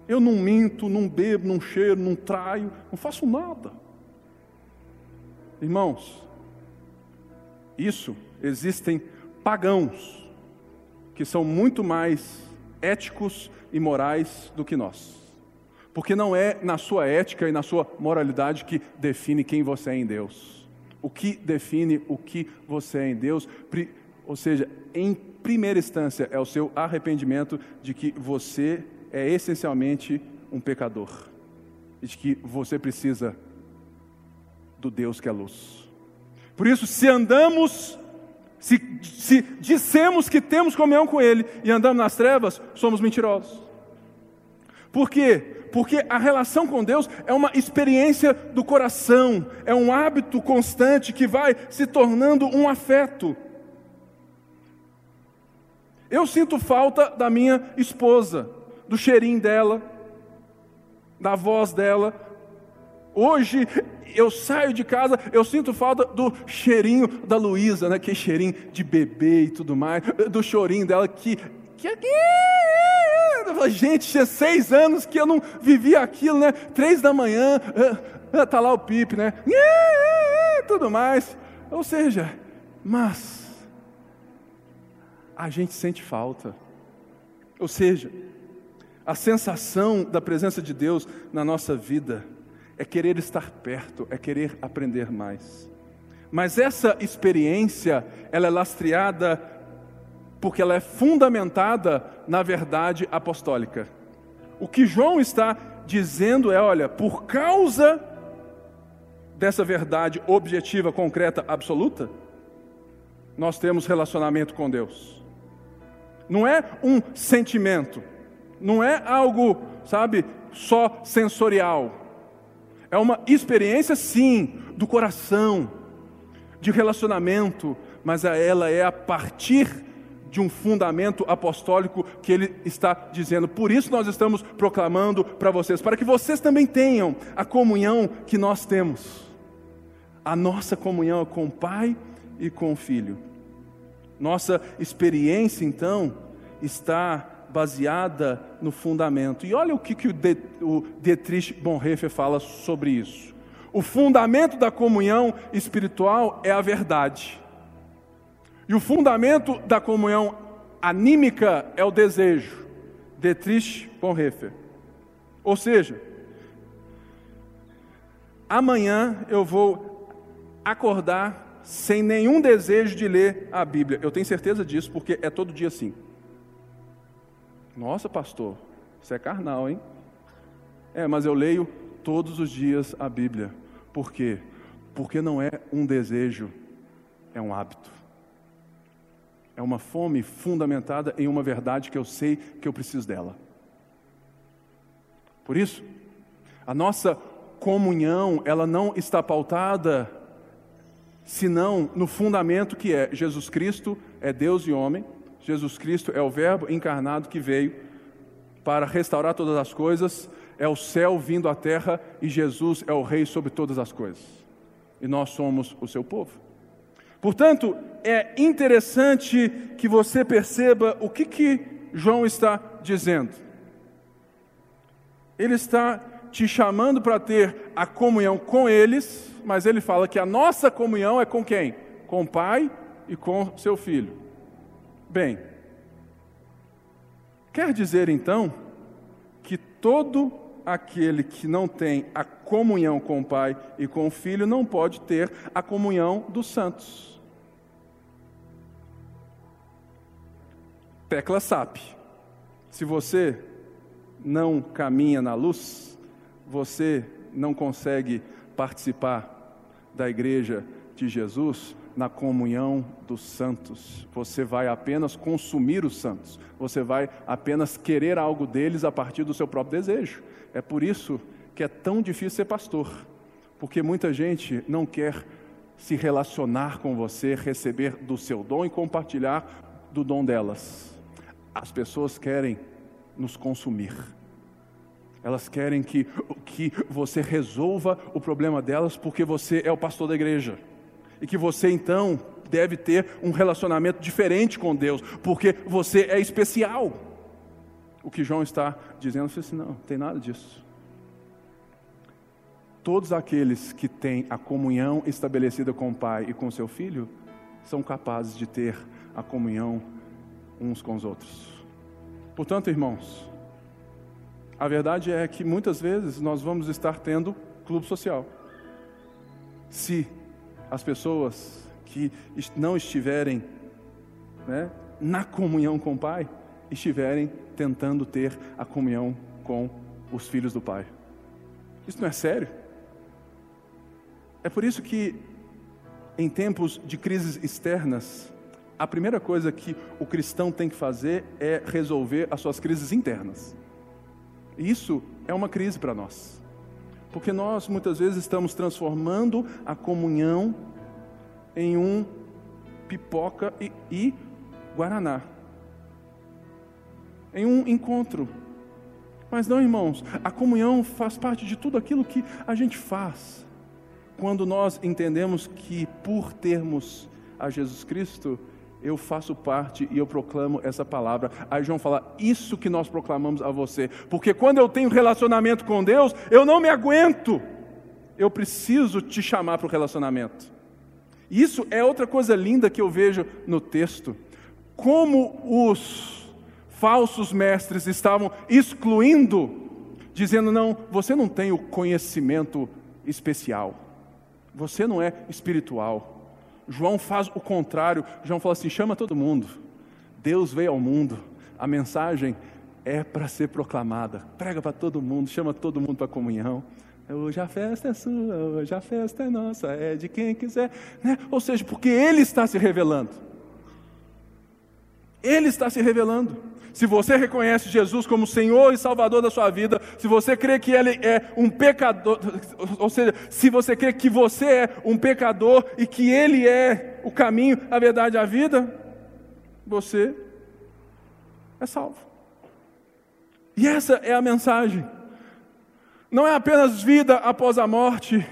Eu não minto, não bebo, não cheiro, não traio, não faço nada. Irmãos, isso existem pagãos que são muito mais éticos e morais do que nós. Porque não é na sua ética e na sua moralidade que define quem você é em Deus. O que define o que você é em Deus, ou seja, em primeira instância, é o seu arrependimento de que você é essencialmente um pecador e de que você precisa do Deus que é luz. Por isso, se andamos, se, se dissemos que temos comunhão com Ele e andamos nas trevas, somos mentirosos. Por quê? Porque a relação com Deus é uma experiência do coração, é um hábito constante que vai se tornando um afeto. Eu sinto falta da minha esposa do cheirinho dela, da voz dela. Hoje eu saio de casa, eu sinto falta do cheirinho da Luísa, né? Que cheirinho de bebê e tudo mais, do chorinho dela que. Que gente, tinha seis anos que eu não vivia aquilo, né? Três da manhã, ah, ah, tá lá o pipe, né? Tudo mais. Ou seja, mas a gente sente falta. Ou seja, a sensação da presença de Deus na nossa vida é querer estar perto, é querer aprender mais. Mas essa experiência, ela é lastreada porque ela é fundamentada na verdade apostólica. O que João está dizendo é, olha, por causa dessa verdade objetiva, concreta, absoluta, nós temos relacionamento com Deus. Não é um sentimento, não é algo, sabe, só sensorial. É uma experiência, sim, do coração, de relacionamento, mas ela é a partir de um fundamento apostólico que ele está dizendo. Por isso nós estamos proclamando para vocês, para que vocês também tenham a comunhão que nós temos. A nossa comunhão com o Pai e com o Filho. Nossa experiência, então, está baseada no fundamento. E olha o que, que o, De, o Dietrich Bonhoeffer fala sobre isso. O fundamento da comunhão espiritual é a verdade. E o fundamento da comunhão anímica é o desejo. Dietrich Bonhoeffer. Ou seja, amanhã eu vou acordar sem nenhum desejo de ler a Bíblia. Eu tenho certeza disso porque é todo dia assim. Nossa, pastor, você é carnal, hein? É, mas eu leio todos os dias a Bíblia. Por quê? Porque não é um desejo, é um hábito. É uma fome fundamentada em uma verdade que eu sei que eu preciso dela. Por isso, a nossa comunhão, ela não está pautada senão no fundamento que é Jesus Cristo é Deus e homem, Jesus Cristo é o Verbo encarnado que veio para restaurar todas as coisas, é o céu vindo à terra e Jesus é o Rei sobre todas as coisas. E nós somos o seu povo. Portanto, é interessante que você perceba o que, que João está dizendo. Ele está te chamando para ter a comunhão com eles, mas ele fala que a nossa comunhão é com quem? Com o Pai e com seu Filho. Bem, quer dizer então que todo aquele que não tem a comunhão com o Pai e com o Filho não pode ter a comunhão dos santos. Tecla SAP. Se você não caminha na luz, você não consegue participar da igreja de Jesus, na comunhão dos santos. Você vai apenas consumir os santos. Você vai apenas querer algo deles a partir do seu próprio desejo. É por isso que é tão difícil ser pastor, porque muita gente não quer se relacionar com você, receber do seu dom e compartilhar do dom delas. As pessoas querem nos consumir. Elas querem que, que você resolva o problema delas porque você é o pastor da igreja e que você então deve ter um relacionamento diferente com Deus, porque você é especial. O que João está dizendo, eu assim, não, não tem nada disso. Todos aqueles que têm a comunhão estabelecida com o Pai e com seu Filho são capazes de ter a comunhão uns com os outros. Portanto, irmãos, a verdade é que muitas vezes nós vamos estar tendo clube social. Se as pessoas que não estiverem né, na comunhão com o Pai, estiverem tentando ter a comunhão com os filhos do Pai. Isso não é sério? É por isso que, em tempos de crises externas, a primeira coisa que o cristão tem que fazer é resolver as suas crises internas. E isso é uma crise para nós. Porque nós muitas vezes estamos transformando a comunhão em um pipoca e, e guaraná. Em um encontro. Mas não, irmãos, a comunhão faz parte de tudo aquilo que a gente faz. Quando nós entendemos que por termos a Jesus Cristo, eu faço parte e eu proclamo essa palavra. Aí João fala: Isso que nós proclamamos a você, porque quando eu tenho relacionamento com Deus, eu não me aguento, eu preciso te chamar para o relacionamento. Isso é outra coisa linda que eu vejo no texto. Como os falsos mestres estavam excluindo, dizendo: Não, você não tem o conhecimento especial, você não é espiritual. João faz o contrário. João fala assim: chama todo mundo. Deus veio ao mundo. A mensagem é para ser proclamada. Prega para todo mundo, chama todo mundo para a comunhão. Hoje a festa é sua, hoje a festa é nossa, é de quem quiser. Né? Ou seja, porque Ele está se revelando. Ele está se revelando. Se você reconhece Jesus como Senhor e Salvador da sua vida, se você crê que Ele é um pecador, ou seja, se você crê que você é um pecador e que Ele é o caminho, a verdade e a vida, você é salvo. E essa é a mensagem. Não é apenas vida após a morte,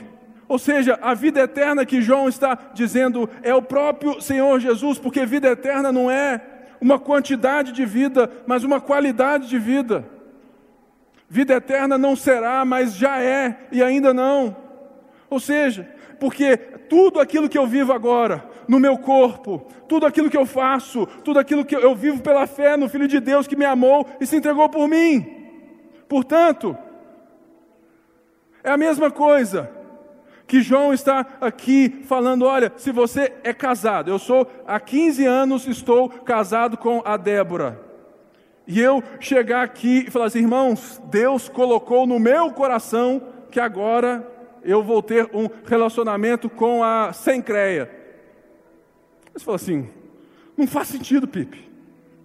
ou seja, a vida eterna que João está dizendo é o próprio Senhor Jesus, porque vida eterna não é uma quantidade de vida, mas uma qualidade de vida. Vida eterna não será, mas já é e ainda não. Ou seja, porque tudo aquilo que eu vivo agora, no meu corpo, tudo aquilo que eu faço, tudo aquilo que eu vivo pela fé no Filho de Deus que me amou e se entregou por mim. Portanto, é a mesma coisa que João está aqui falando: olha, se você é casado, eu sou há 15 anos estou casado com a Débora. E eu chegar aqui e falar assim, irmãos, Deus colocou no meu coração que agora eu vou ter um relacionamento com a Sencreia. Você fala assim, não faz sentido, Pipe.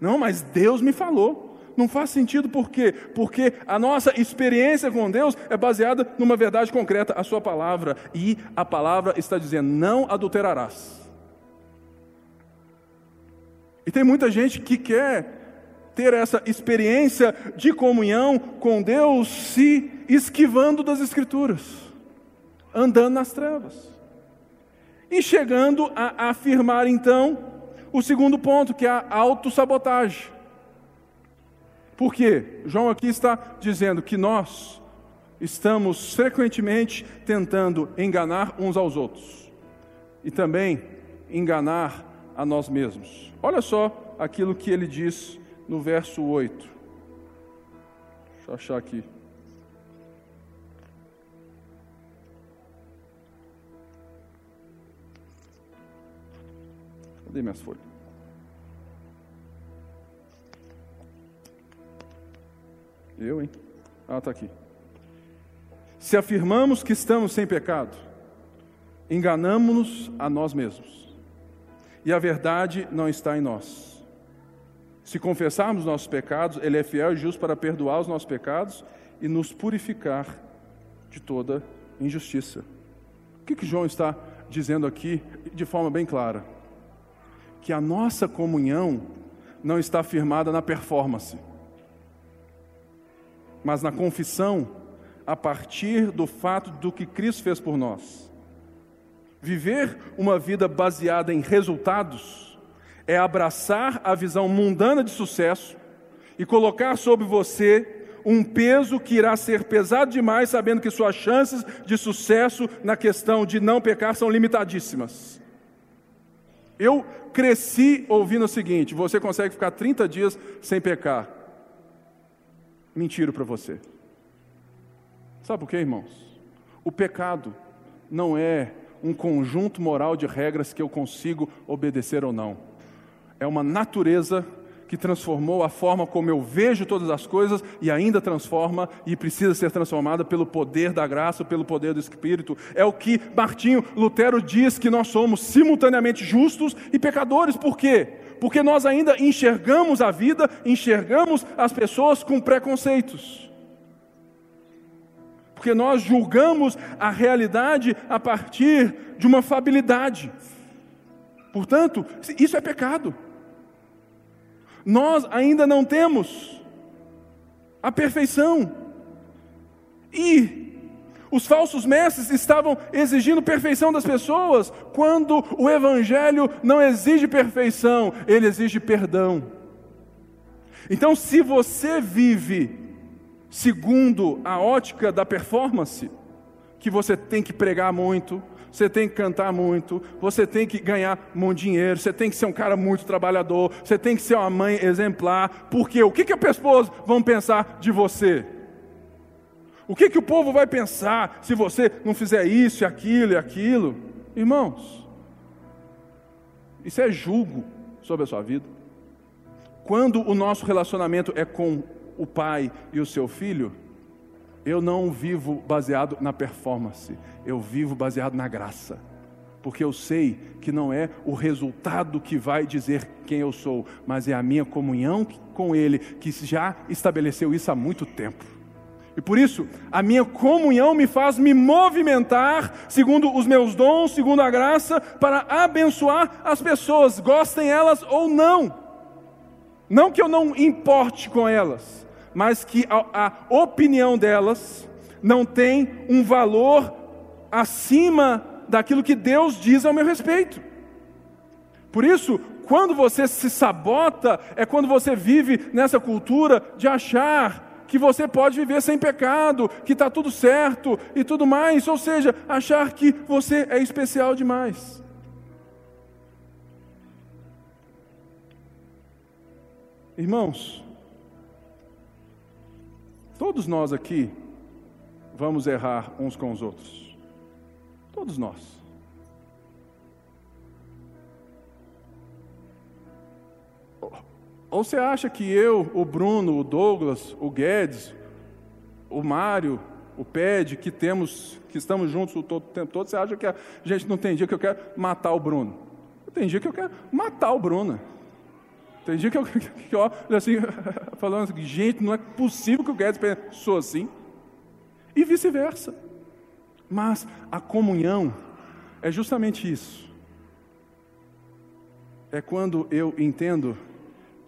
Não, mas Deus me falou. Não faz sentido por quê? Porque a nossa experiência com Deus é baseada numa verdade concreta, a sua palavra. E a palavra está dizendo: não adulterarás. E tem muita gente que quer ter essa experiência de comunhão com Deus se esquivando das Escrituras, andando nas trevas. E chegando a afirmar então o segundo ponto, que é a autossabotagem. Por quê? João aqui está dizendo que nós estamos frequentemente tentando enganar uns aos outros e também enganar a nós mesmos. Olha só aquilo que ele diz no verso 8. Deixa eu achar aqui. Cadê minhas folhas? Eu, hein? Ah, está aqui. Se afirmamos que estamos sem pecado, enganamos-nos a nós mesmos e a verdade não está em nós. Se confessarmos nossos pecados, Ele é fiel e justo para perdoar os nossos pecados e nos purificar de toda injustiça. O que, que João está dizendo aqui de forma bem clara? Que a nossa comunhão não está firmada na performance, mas na confissão a partir do fato do que Cristo fez por nós. Viver uma vida baseada em resultados é abraçar a visão mundana de sucesso e colocar sobre você um peso que irá ser pesado demais, sabendo que suas chances de sucesso na questão de não pecar são limitadíssimas. Eu cresci ouvindo o seguinte: você consegue ficar 30 dias sem pecar. Mentira para você. Sabe por quê, irmãos? O pecado não é um conjunto moral de regras que eu consigo obedecer ou não. É uma natureza que transformou a forma como eu vejo todas as coisas e ainda transforma e precisa ser transformada pelo poder da graça, pelo poder do Espírito. É o que Martinho Lutero diz que nós somos simultaneamente justos e pecadores. Por quê? Porque nós ainda enxergamos a vida, enxergamos as pessoas com preconceitos porque nós julgamos a realidade a partir de uma fabilidade. Portanto, isso é pecado. Nós ainda não temos a perfeição. E os falsos mestres estavam exigindo perfeição das pessoas, quando o Evangelho não exige perfeição, ele exige perdão. Então, se você vive segundo a ótica da performance, que você tem que pregar muito, você tem que cantar muito, você tem que ganhar muito dinheiro, você tem que ser um cara muito trabalhador, você tem que ser uma mãe exemplar, porque o que, que as pessoas vão pensar de você? O que, que o povo vai pensar se você não fizer isso, aquilo e aquilo? Irmãos, isso é julgo sobre a sua vida. Quando o nosso relacionamento é com o pai e o seu filho, eu não vivo baseado na performance, eu vivo baseado na graça. Porque eu sei que não é o resultado que vai dizer quem eu sou, mas é a minha comunhão com Ele, que já estabeleceu isso há muito tempo. E por isso, a minha comunhão me faz me movimentar segundo os meus dons, segundo a graça, para abençoar as pessoas, gostem elas ou não. Não que eu não importe com elas, mas que a, a opinião delas não tem um valor acima daquilo que Deus diz ao meu respeito. Por isso, quando você se sabota, é quando você vive nessa cultura de achar que você pode viver sem pecado, que está tudo certo e tudo mais, ou seja, achar que você é especial demais. Irmãos, Todos nós aqui vamos errar uns com os outros. Todos nós. Ou você acha que eu, o Bruno, o Douglas, o Guedes, o Mário, o Ped, que temos, que estamos juntos o todo, tempo todo, você acha que a gente não tem dia que eu quero matar o Bruno? Tem dia que eu quero matar o Bruno. Tem dia que eu, que assim, falando assim, gente, não é possível que o Guedes pensou assim. E vice-versa. Mas a comunhão é justamente isso. É quando eu entendo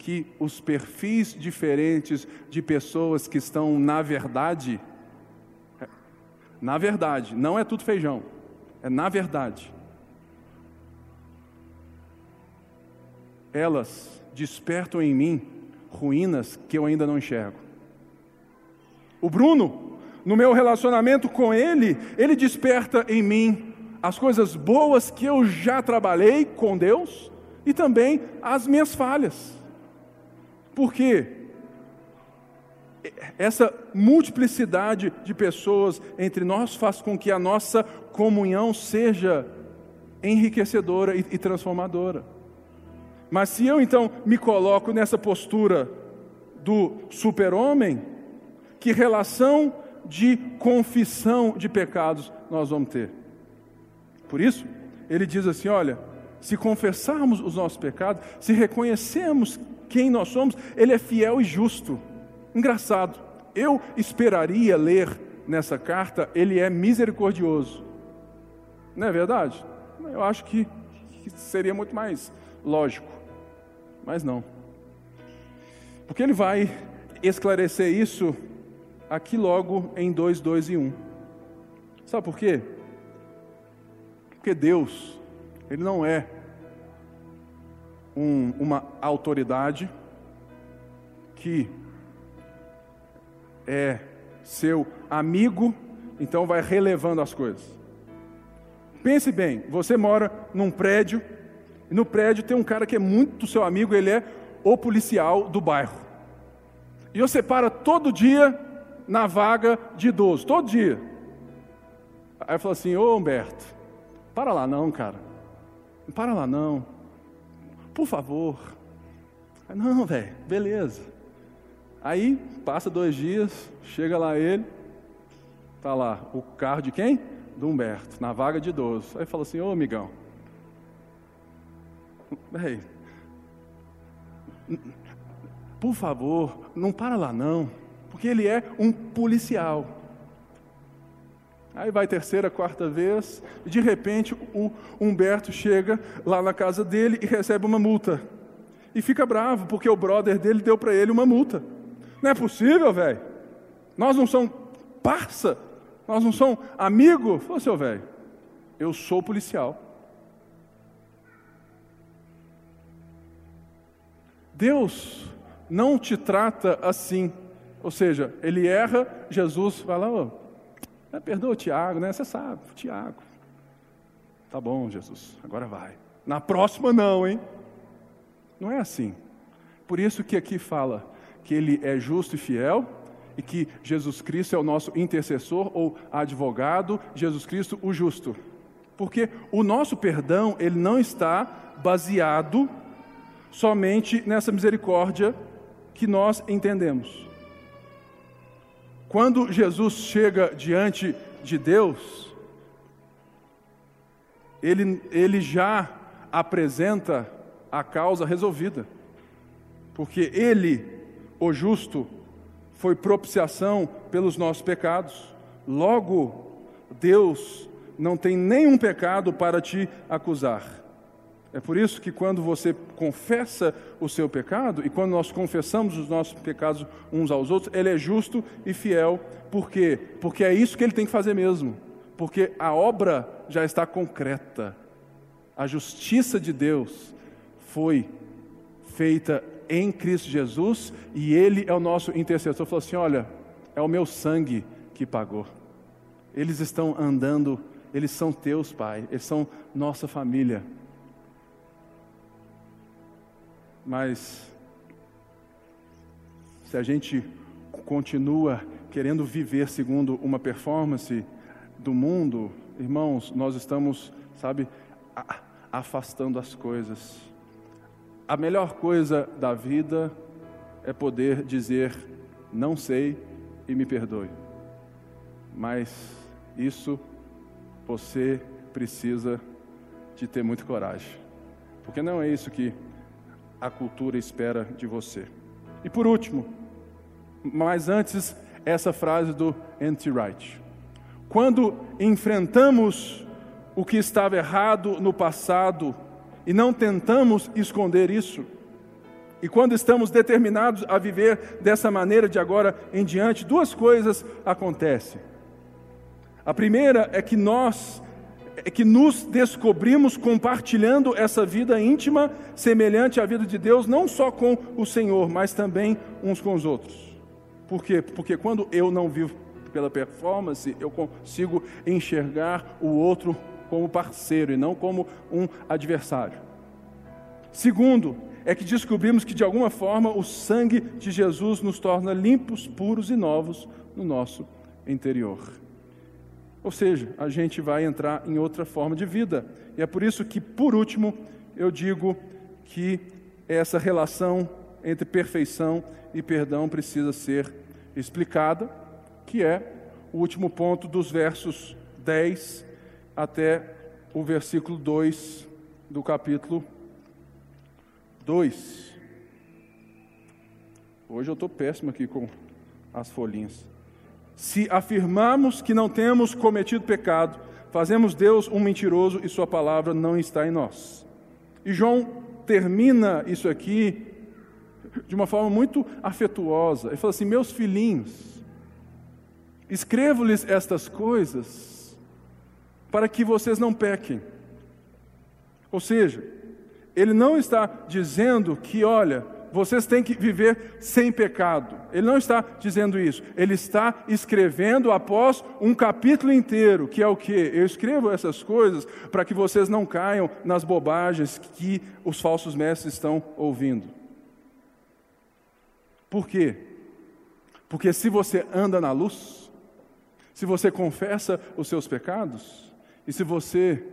que os perfis diferentes de pessoas que estão na verdade, na verdade, não é tudo feijão, é na verdade. Elas despertam em mim ruínas que eu ainda não enxergo. O Bruno, no meu relacionamento com ele, ele desperta em mim as coisas boas que eu já trabalhei com Deus e também as minhas falhas. Porque essa multiplicidade de pessoas entre nós faz com que a nossa comunhão seja enriquecedora e, e transformadora. Mas se eu então me coloco nessa postura do super-homem, que relação de confissão de pecados nós vamos ter? Por isso, ele diz assim: olha, se confessarmos os nossos pecados, se reconhecermos quem nós somos, ele é fiel e justo. Engraçado, eu esperaria ler nessa carta, ele é misericordioso. Não é verdade? Eu acho que seria muito mais lógico. Mas não. Porque ele vai esclarecer isso aqui logo em 2, 2 e 1. Sabe por quê? Porque Deus, Ele não é um, uma autoridade que é seu amigo, então vai relevando as coisas. Pense bem, você mora num prédio e no prédio tem um cara que é muito seu amigo, ele é o policial do bairro. E você para todo dia na vaga de idoso, todo dia. Aí fala assim: Ô Humberto, para lá não, cara. Para lá não. Por favor. Não, velho, beleza. Aí passa dois dias, chega lá ele, tá lá o carro de quem? Do Humberto, na vaga de idoso. Aí fala assim: Ô amigão, Ei, por favor, não para lá não, porque ele é um policial. Aí vai terceira, quarta vez, e de repente o Humberto chega lá na casa dele e recebe uma multa. E fica bravo, porque o brother dele deu para ele uma multa. Não é possível, velho. Nós não somos parça, nós não somos amigo. Falou, seu velho, eu sou policial. Deus não te trata assim. Ou seja, ele erra, Jesus fala, oh, perdoa o Tiago, né? Você sabe, Tiago. Tá bom, Jesus, agora vai. Na próxima não, hein? Não é assim. Por isso que aqui fala que ele é justo e fiel e que Jesus Cristo é o nosso intercessor ou advogado, Jesus Cristo o justo. Porque o nosso perdão, ele não está baseado somente nessa misericórdia que nós entendemos. Quando Jesus chega diante de Deus, ele, ele já apresenta a causa resolvida, porque Ele, o justo, foi propiciação pelos nossos pecados. Logo, Deus não tem nenhum pecado para te acusar. É por isso que quando você confessa o seu pecado, e quando nós confessamos os nossos pecados uns aos outros, ele é justo e fiel. Por quê? Porque é isso que ele tem que fazer mesmo. Porque a obra já está concreta. A justiça de Deus foi feita em Cristo Jesus e ele é o nosso intercessor. Falou assim: olha, é o meu sangue que pagou. Eles estão andando, eles são teus, Pai, eles são nossa família. Mas se a gente continua querendo viver segundo uma performance do mundo, irmãos, nós estamos, sabe, afastando as coisas. A melhor coisa da vida é poder dizer: não sei e me perdoe. Mas isso você precisa de ter muita coragem, porque não é isso que a cultura espera de você. E por último, mas antes, essa frase do Anti-Wright. Quando enfrentamos o que estava errado no passado e não tentamos esconder isso, e quando estamos determinados a viver dessa maneira de agora em diante, duas coisas acontecem. A primeira é que nós que nos descobrimos compartilhando essa vida íntima semelhante à vida de Deus, não só com o Senhor, mas também uns com os outros. Por quê? Porque quando eu não vivo pela performance, eu consigo enxergar o outro como parceiro e não como um adversário. Segundo, é que descobrimos que de alguma forma o sangue de Jesus nos torna limpos, puros e novos no nosso interior. Ou seja, a gente vai entrar em outra forma de vida. E é por isso que, por último, eu digo que essa relação entre perfeição e perdão precisa ser explicada, que é o último ponto dos versos 10 até o versículo 2 do capítulo 2. Hoje eu estou péssimo aqui com as folhinhas. Se afirmarmos que não temos cometido pecado, fazemos Deus um mentiroso e Sua palavra não está em nós. E João termina isso aqui de uma forma muito afetuosa. Ele fala assim: Meus filhinhos, escrevo-lhes estas coisas para que vocês não pequem. Ou seja, ele não está dizendo que, olha, vocês têm que viver sem pecado. Ele não está dizendo isso. Ele está escrevendo após um capítulo inteiro, que é o que? Eu escrevo essas coisas para que vocês não caiam nas bobagens que os falsos mestres estão ouvindo. Por quê? Porque se você anda na luz, se você confessa os seus pecados, e se você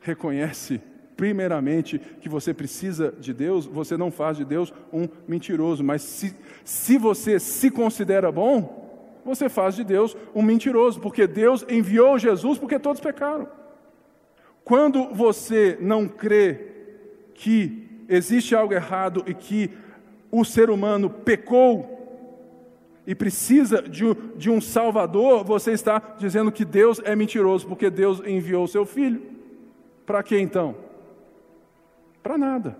reconhece primeiramente que você precisa de Deus, você não faz de Deus um mentiroso, mas se, se você se considera bom, você faz de Deus um mentiroso, porque Deus enviou Jesus porque todos pecaram. Quando você não crê que existe algo errado e que o ser humano pecou e precisa de de um Salvador, você está dizendo que Deus é mentiroso, porque Deus enviou o seu filho. Para que então? Para nada.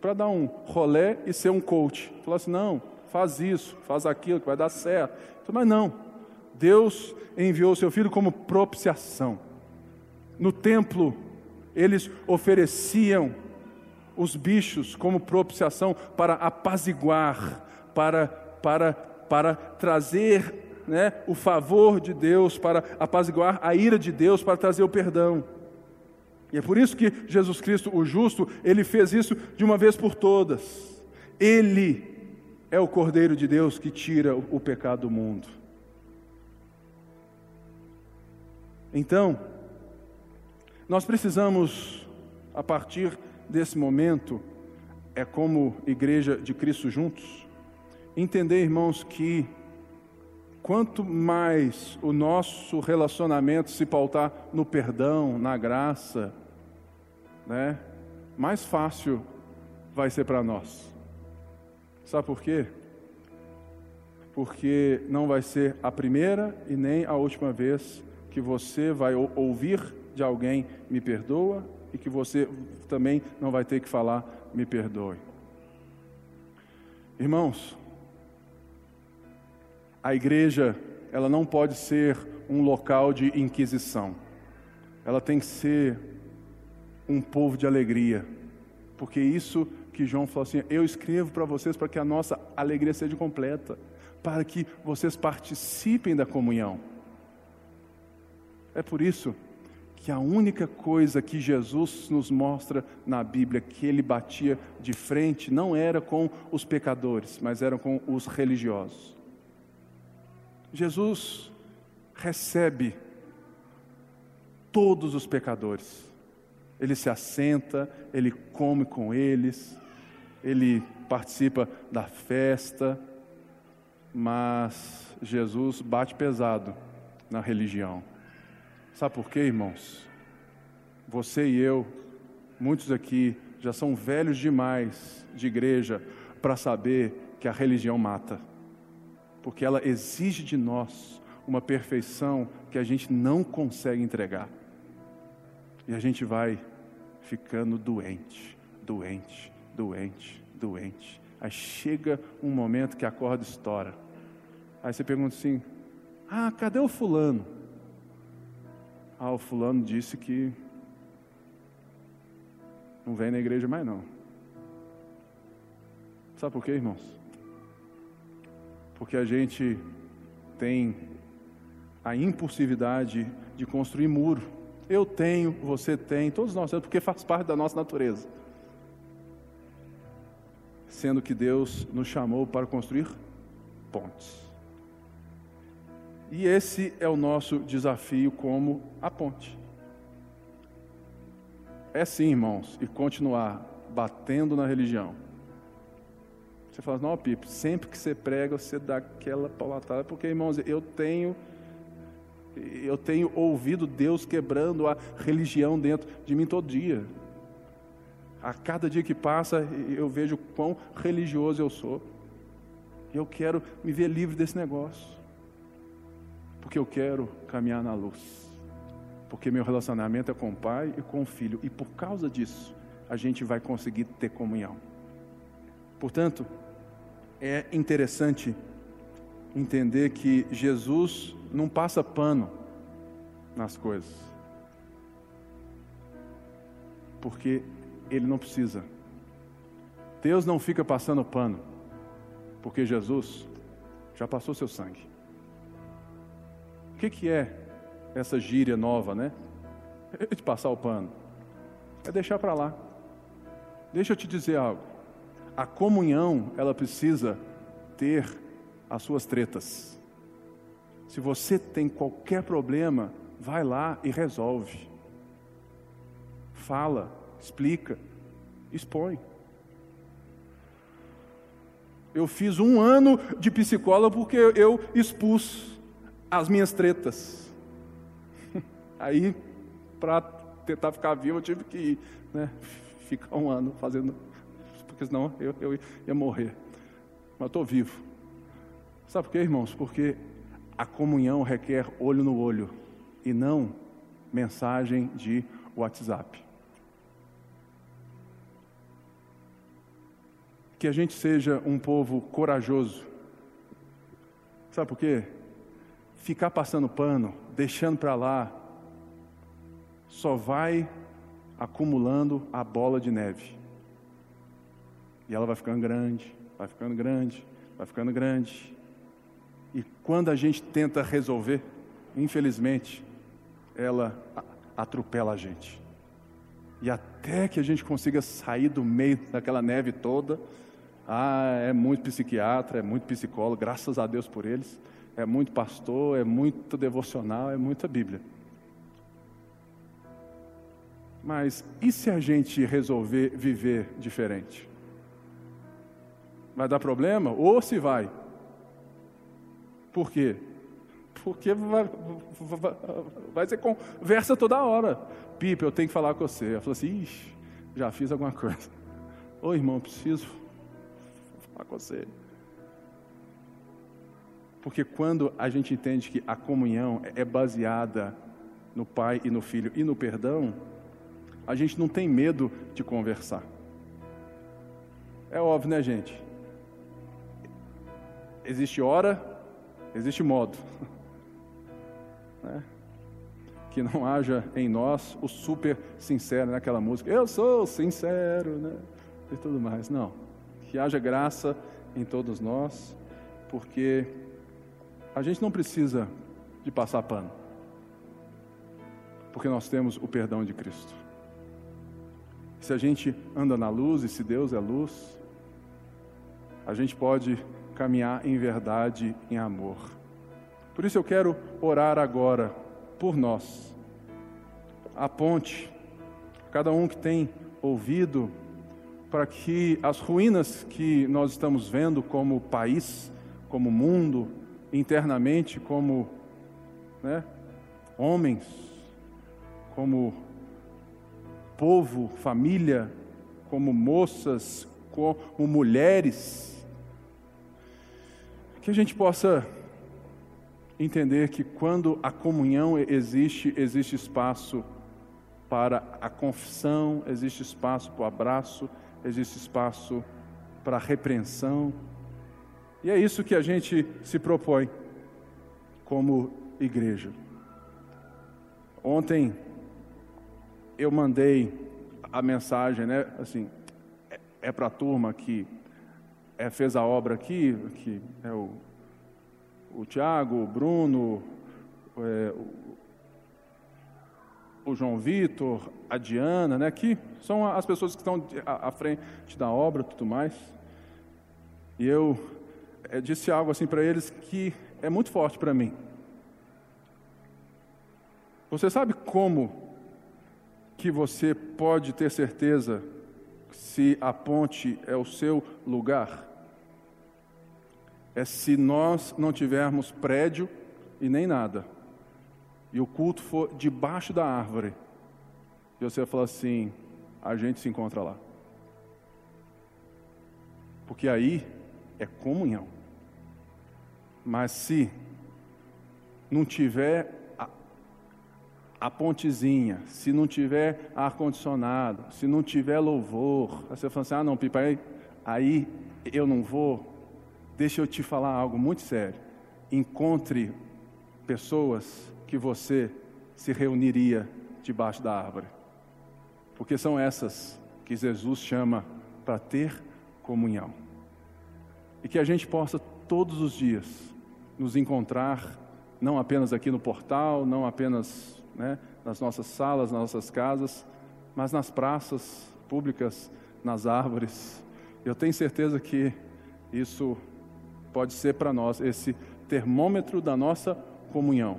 Para dar um rolé e ser um coach. Falar assim, não, faz isso, faz aquilo, que vai dar certo. Mas não. Deus enviou o seu filho como propiciação. No templo, eles ofereciam os bichos como propiciação para apaziguar, para, para, para trazer né, o favor de Deus, para apaziguar a ira de Deus, para trazer o perdão. E é por isso que Jesus Cristo, o justo, ele fez isso de uma vez por todas. Ele é o Cordeiro de Deus que tira o pecado do mundo. Então, nós precisamos, a partir desse momento, é como igreja de Cristo juntos, entender, irmãos, que quanto mais o nosso relacionamento se pautar no perdão, na graça, né, mais fácil vai ser para nós. Sabe por quê? Porque não vai ser a primeira e nem a última vez que você vai ouvir de alguém me perdoa e que você também não vai ter que falar me perdoe. Irmãos, a igreja, ela não pode ser um local de inquisição. Ela tem que ser um povo de alegria. Porque isso que João falou assim: eu escrevo para vocês para que a nossa alegria seja completa, para que vocês participem da comunhão. É por isso que a única coisa que Jesus nos mostra na Bíblia que ele batia de frente não era com os pecadores, mas era com os religiosos. Jesus recebe todos os pecadores ele se assenta, ele come com eles, ele participa da festa, mas Jesus bate pesado na religião. Sabe por quê, irmãos? Você e eu, muitos aqui, já são velhos demais de igreja para saber que a religião mata, porque ela exige de nós uma perfeição que a gente não consegue entregar. E a gente vai ficando doente, doente, doente, doente. Aí chega um momento que a corda estoura. Aí você pergunta assim: Ah, cadê o fulano? Ah, o fulano disse que não vem na igreja mais não. Sabe por quê, irmãos? Porque a gente tem a impulsividade de construir muro. Eu tenho, você tem, todos nós temos, porque faz parte da nossa natureza. Sendo que Deus nos chamou para construir pontes. E esse é o nosso desafio como a ponte. É sim, irmãos, e continuar batendo na religião. Você fala, não, Pipo, sempre que você prega, você dá aquela paulatada, porque, irmãos, eu tenho eu tenho ouvido Deus quebrando a religião dentro de mim todo dia. A cada dia que passa, eu vejo quão religioso eu sou. Eu quero me ver livre desse negócio. Porque eu quero caminhar na luz. Porque meu relacionamento é com o pai e com o filho. E por causa disso, a gente vai conseguir ter comunhão. Portanto, é interessante entender que Jesus não passa pano nas coisas. Porque ele não precisa. Deus não fica passando pano, porque Jesus já passou seu sangue. O que, que é essa gíria nova, né? É de passar o pano. É deixar para lá. Deixa eu te dizer algo. A comunhão, ela precisa ter as suas tretas. Se você tem qualquer problema, vai lá e resolve. Fala, explica, expõe. Eu fiz um ano de psicólogo porque eu expus as minhas tretas. Aí, para tentar ficar vivo, eu tive que né? ficar um ano fazendo, porque senão eu, eu ia morrer. Mas estou vivo. Sabe por quê, irmãos? Porque a comunhão requer olho no olho e não mensagem de WhatsApp. Que a gente seja um povo corajoso. Sabe por quê? Ficar passando pano, deixando para lá, só vai acumulando a bola de neve. E ela vai ficando grande, vai ficando grande, vai ficando grande. E quando a gente tenta resolver, infelizmente, ela atropela a gente. E até que a gente consiga sair do meio daquela neve toda, ah, é muito psiquiatra, é muito psicólogo, graças a Deus por eles, é muito pastor, é muito devocional, é muita Bíblia. Mas e se a gente resolver viver diferente? Vai dar problema? Ou se vai? Por quê? Porque vai, vai, vai ser conversa toda hora. Pipa, eu tenho que falar com você. Ela falou assim: Ixi, já fiz alguma coisa. Ô irmão, preciso falar com você. Porque quando a gente entende que a comunhão é baseada no Pai e no Filho e no perdão, a gente não tem medo de conversar. É óbvio, né, gente? Existe hora Existe modo. Né? Que não haja em nós o super sincero naquela música. Eu sou sincero, né? E tudo mais. Não. Que haja graça em todos nós, porque a gente não precisa de passar pano. Porque nós temos o perdão de Cristo. Se a gente anda na luz e se Deus é luz, a gente pode caminhar em verdade, em amor. Por isso eu quero orar agora por nós. A ponte, cada um que tem ouvido para que as ruínas que nós estamos vendo como país, como mundo, internamente, como né, homens, como povo, família, como moças, como mulheres, que a gente possa entender que quando a comunhão existe, existe espaço para a confissão, existe espaço para o abraço, existe espaço para a repreensão. E é isso que a gente se propõe como igreja. Ontem eu mandei a mensagem, né? Assim, é, é para a turma que é, fez a obra aqui, que é o, o Tiago, o Bruno, é, o, o, João Vitor, a Diana, né? Que são as pessoas que estão à, frente da obra, tudo mais. E eu é, disse algo assim para eles que é muito forte para mim. Você sabe como que você pode ter certeza se a ponte é o seu lugar? É se nós não tivermos prédio e nem nada, e o culto for debaixo da árvore, e você fala assim: a gente se encontra lá. Porque aí é comunhão. Mas se não tiver a, a pontezinha, se não tiver ar-condicionado, se não tiver louvor, aí você fala assim, ah não, Pipa, aí, aí eu não vou. Deixa eu te falar algo muito sério. Encontre pessoas que você se reuniria debaixo da árvore. Porque são essas que Jesus chama para ter comunhão. E que a gente possa todos os dias nos encontrar, não apenas aqui no portal, não apenas né, nas nossas salas, nas nossas casas, mas nas praças públicas, nas árvores. Eu tenho certeza que isso pode ser para nós esse termômetro da nossa comunhão.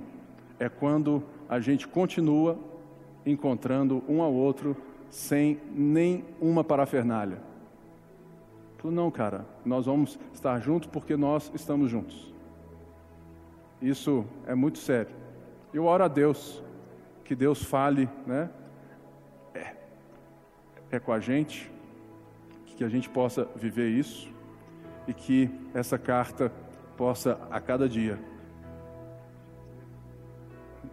É quando a gente continua encontrando um ao outro sem nenhuma parafernália não, cara, nós vamos estar juntos porque nós estamos juntos. Isso é muito sério. Eu oro a Deus, que Deus fale, né? É, é com a gente, que a gente possa viver isso e que essa carta possa, a cada dia,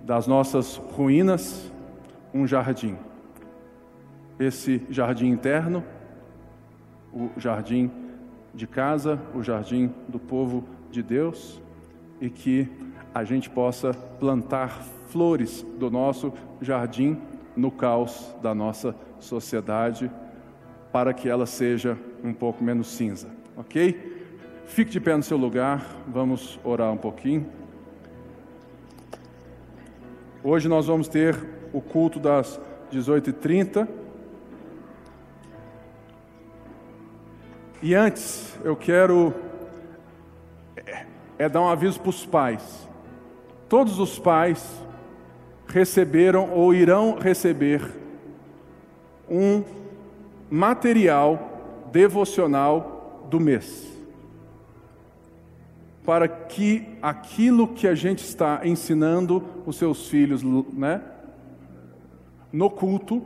das nossas ruínas, um jardim. Esse jardim interno o jardim de casa, o jardim do povo de Deus, e que a gente possa plantar flores do nosso jardim no caos da nossa sociedade, para que ela seja um pouco menos cinza, ok? Fique de pé no seu lugar, vamos orar um pouquinho. Hoje nós vamos ter o culto das 18h30. E antes, eu quero é, é dar um aviso para os pais. Todos os pais receberam ou irão receber um material devocional do mês. Para que aquilo que a gente está ensinando os seus filhos, né, no culto,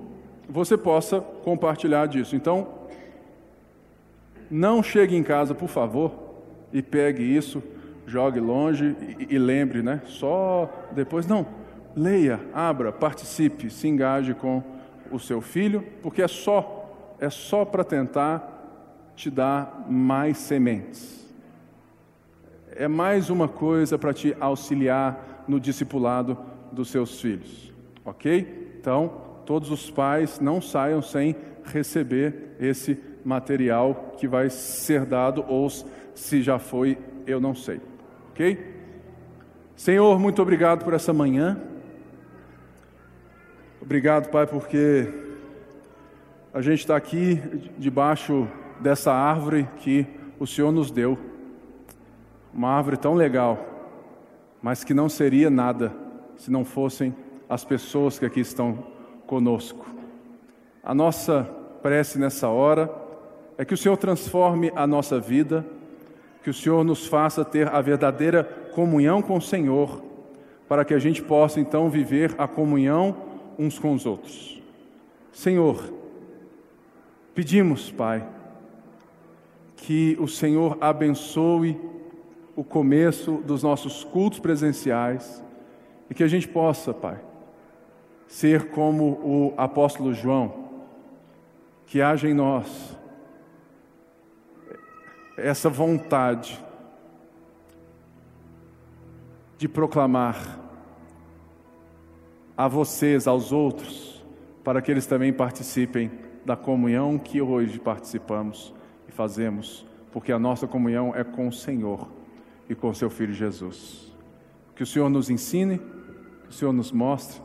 você possa compartilhar disso. Então, não chegue em casa, por favor, e pegue isso, jogue longe e, e lembre, né? Só depois, não. Leia, abra, participe, se engaje com o seu filho, porque é só é só para tentar te dar mais sementes. É mais uma coisa para te auxiliar no discipulado dos seus filhos, ok? Então, todos os pais não saiam sem receber esse material que vai ser dado, ou se já foi, eu não sei. Ok? Senhor, muito obrigado por essa manhã. Obrigado, Pai, porque a gente está aqui debaixo dessa árvore que o Senhor nos deu. Uma árvore tão legal, mas que não seria nada se não fossem as pessoas que aqui estão conosco. A nossa prece nessa hora é que o Senhor transforme a nossa vida, que o Senhor nos faça ter a verdadeira comunhão com o Senhor, para que a gente possa então viver a comunhão uns com os outros. Senhor, pedimos, Pai, que o Senhor abençoe o começo dos nossos cultos presenciais e que a gente possa, Pai, ser como o apóstolo João, que haja em nós essa vontade de proclamar a vocês, aos outros, para que eles também participem da comunhão que hoje participamos fazemos, porque a nossa comunhão é com o Senhor e com seu Filho Jesus. Que o Senhor nos ensine, que o Senhor nos mostre,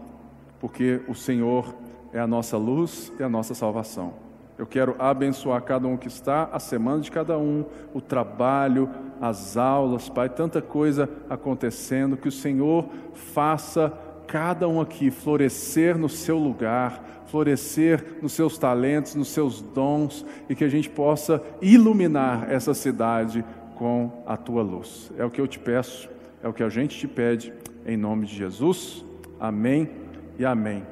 porque o Senhor é a nossa luz e a nossa salvação. Eu quero abençoar cada um que está, a semana de cada um, o trabalho, as aulas, Pai, tanta coisa acontecendo, que o Senhor faça cada um aqui florescer no seu lugar, florescer nos seus talentos, nos seus dons, e que a gente possa iluminar essa cidade com a tua luz. É o que eu te peço, é o que a gente te pede, em nome de Jesus. Amém e amém.